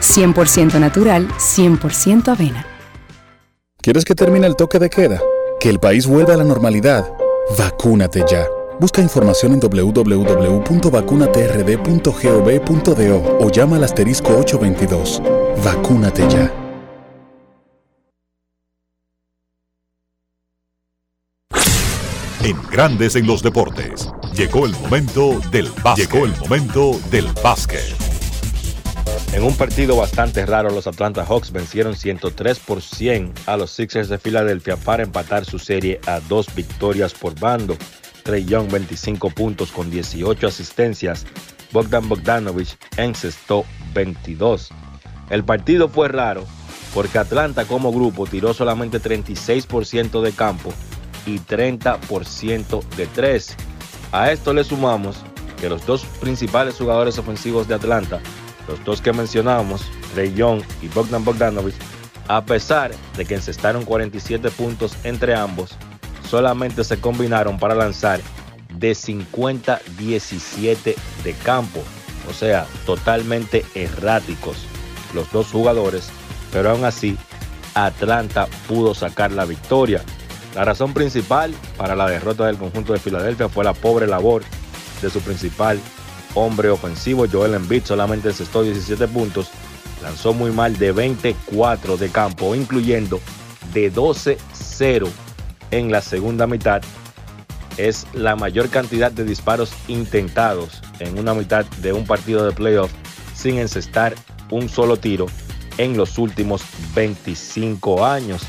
100% natural, 100% avena. ¿Quieres que termine el toque de queda? ¿Que el país vuelva a la normalidad? Vacúnate ya. Busca información en www.vacunatrd.gov.do o llama al asterisco 822. Vacúnate ya. En Grandes en los deportes. Llegó el momento del básquet. Llegó el momento del básquet. En un partido bastante raro, los Atlanta Hawks vencieron 103 por 100 a los Sixers de Filadelfia para empatar su serie a dos victorias por bando. Trey Young 25 puntos con 18 asistencias. Bogdan Bogdanovich encestó 22. El partido fue raro porque Atlanta como grupo tiró solamente 36% de campo y 30% de 3. A esto le sumamos que los dos principales jugadores ofensivos de Atlanta, los dos que mencionamos, Ray Young y Bogdan Bogdanovich, a pesar de que encestaron 47 puntos entre ambos, solamente se combinaron para lanzar de 50-17 de campo, o sea, totalmente erráticos los dos jugadores, pero aún así Atlanta pudo sacar la victoria. La razón principal para la derrota del conjunto de Filadelfia fue la pobre labor de su principal hombre ofensivo, Joel Embiid, solamente encestó 17 puntos, lanzó muy mal de 24 de campo, incluyendo de 12-0 en la segunda mitad. Es la mayor cantidad de disparos intentados en una mitad de un partido de playoff sin encestar un solo tiro en los últimos 25 años.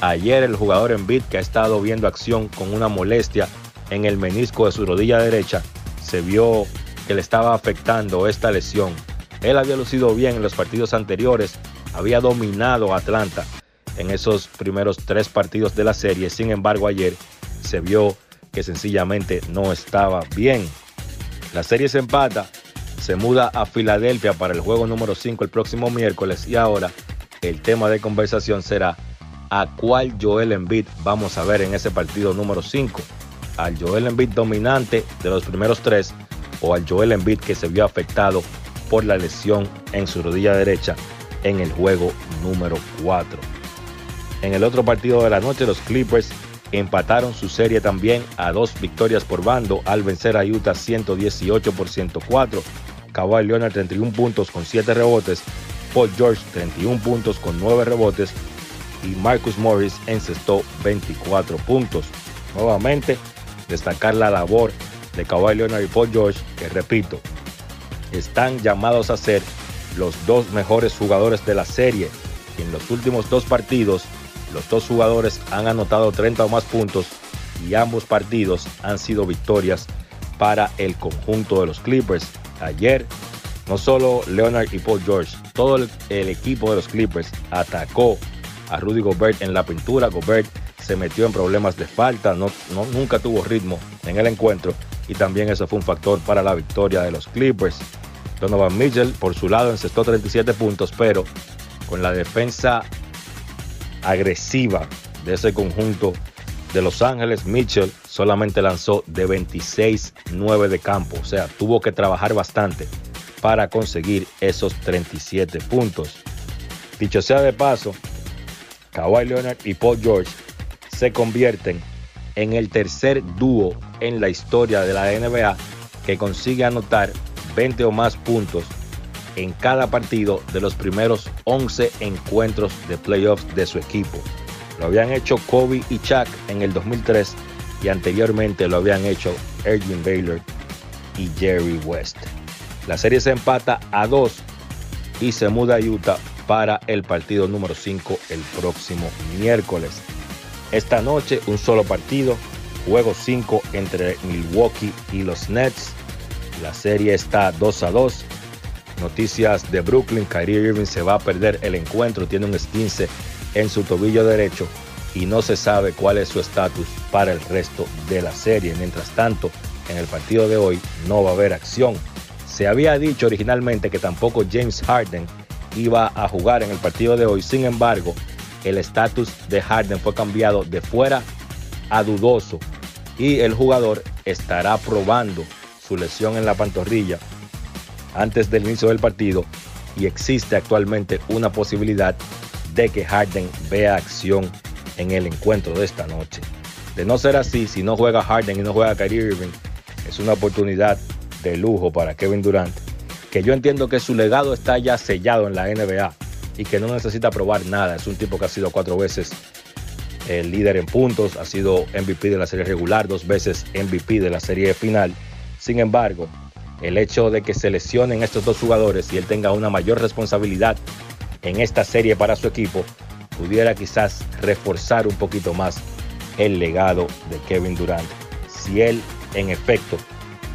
Ayer el jugador Embiid que ha estado viendo acción con una molestia en el menisco de su rodilla derecha, se vio que le estaba afectando esta lesión. Él había lucido bien en los partidos anteriores, había dominado a Atlanta en esos primeros tres partidos de la serie, sin embargo ayer se vio que sencillamente no estaba bien. La serie se empata, se muda a Filadelfia para el juego número 5 el próximo miércoles y ahora el tema de conversación será a cuál Joel Embiid vamos a ver en ese partido número 5. Al Joel Embiid dominante de los primeros tres o al Joel Embiid que se vio afectado por la lesión en su rodilla derecha en el juego número 4. En el otro partido de la noche los Clippers empataron su serie también a dos victorias por bando al vencer a Utah 118 por 104. Kawhi Leonard 31 puntos con 7 rebotes, Paul George 31 puntos con 9 rebotes y Marcus Morris encestó 24 puntos. Nuevamente, destacar la labor de Kawhi Leonard y Paul George, que repito, están llamados a ser los dos mejores jugadores de la serie. En los últimos dos partidos, los dos jugadores han anotado 30 o más puntos y ambos partidos han sido victorias para el conjunto de los Clippers. Ayer, no solo Leonard y Paul George, todo el, el equipo de los Clippers atacó a Rudy Gobert en la pintura. Gobert se metió en problemas de falta, no, nunca tuvo ritmo en el encuentro y también eso fue un factor para la victoria de los Clippers. Donovan Mitchell por su lado encestó 37 puntos, pero con la defensa agresiva de ese conjunto de Los Ángeles, Mitchell solamente lanzó de 26-9 de campo, o sea, tuvo que trabajar bastante para conseguir esos 37 puntos. Dicho sea de paso, Kawhi Leonard y Paul George se convierten en el tercer dúo en la historia de la NBA que consigue anotar 20 o más puntos en cada partido de los primeros 11 encuentros de playoffs de su equipo. Lo habían hecho Kobe y Chuck en el 2003 y anteriormente lo habían hecho Erwin Baylor y Jerry West. La serie se empata a 2 y se muda a Utah para el partido número 5 el próximo miércoles. Esta noche un solo partido, juego 5 entre Milwaukee y los Nets. La serie está 2 a 2. Noticias de Brooklyn, Kyrie Irving se va a perder el encuentro, tiene un esquince en su tobillo derecho y no se sabe cuál es su estatus para el resto de la serie. Mientras tanto, en el partido de hoy no va a haber acción. Se había dicho originalmente que tampoco James Harden iba a jugar en el partido de hoy. Sin embargo, el estatus de Harden fue cambiado de fuera a dudoso y el jugador estará probando su lesión en la pantorrilla antes del inicio del partido y existe actualmente una posibilidad de que Harden vea acción en el encuentro de esta noche. De no ser así, si no juega Harden y no juega Kyrie Irving, es una oportunidad de lujo para Kevin Durant, que yo entiendo que su legado está ya sellado en la NBA y que no necesita probar nada. Es un tipo que ha sido cuatro veces el líder en puntos, ha sido MVP de la serie regular, dos veces MVP de la serie final. Sin embargo, el hecho de que se lesionen estos dos jugadores y él tenga una mayor responsabilidad en esta serie para su equipo, pudiera quizás reforzar un poquito más el legado de Kevin Durant. Si él, en efecto,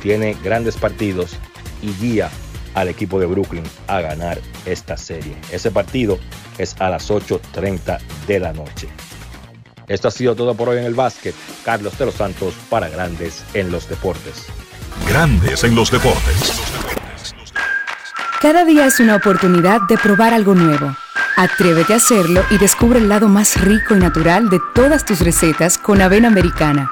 tiene grandes partidos y guía al equipo de Brooklyn a ganar esta serie. Ese partido es a las 8.30 de la noche. Esto ha sido todo por hoy en el básquet. Carlos de los Santos para Grandes en los Deportes. Grandes en los Deportes. Cada día es una oportunidad de probar algo nuevo. Atrévete a hacerlo y descubre el lado más rico y natural de todas tus recetas con avena americana.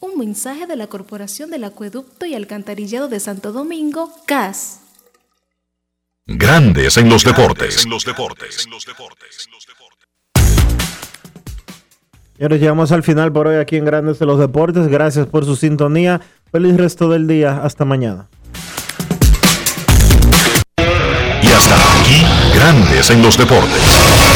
Un mensaje de la Corporación del Acueducto y Alcantarillado de Santo Domingo, CAS. Grandes en los deportes. En los Y ahora llegamos al final por hoy aquí en Grandes de los Deportes. Gracias por su sintonía. Feliz resto del día. Hasta mañana. Y hasta aquí, Grandes en los Deportes.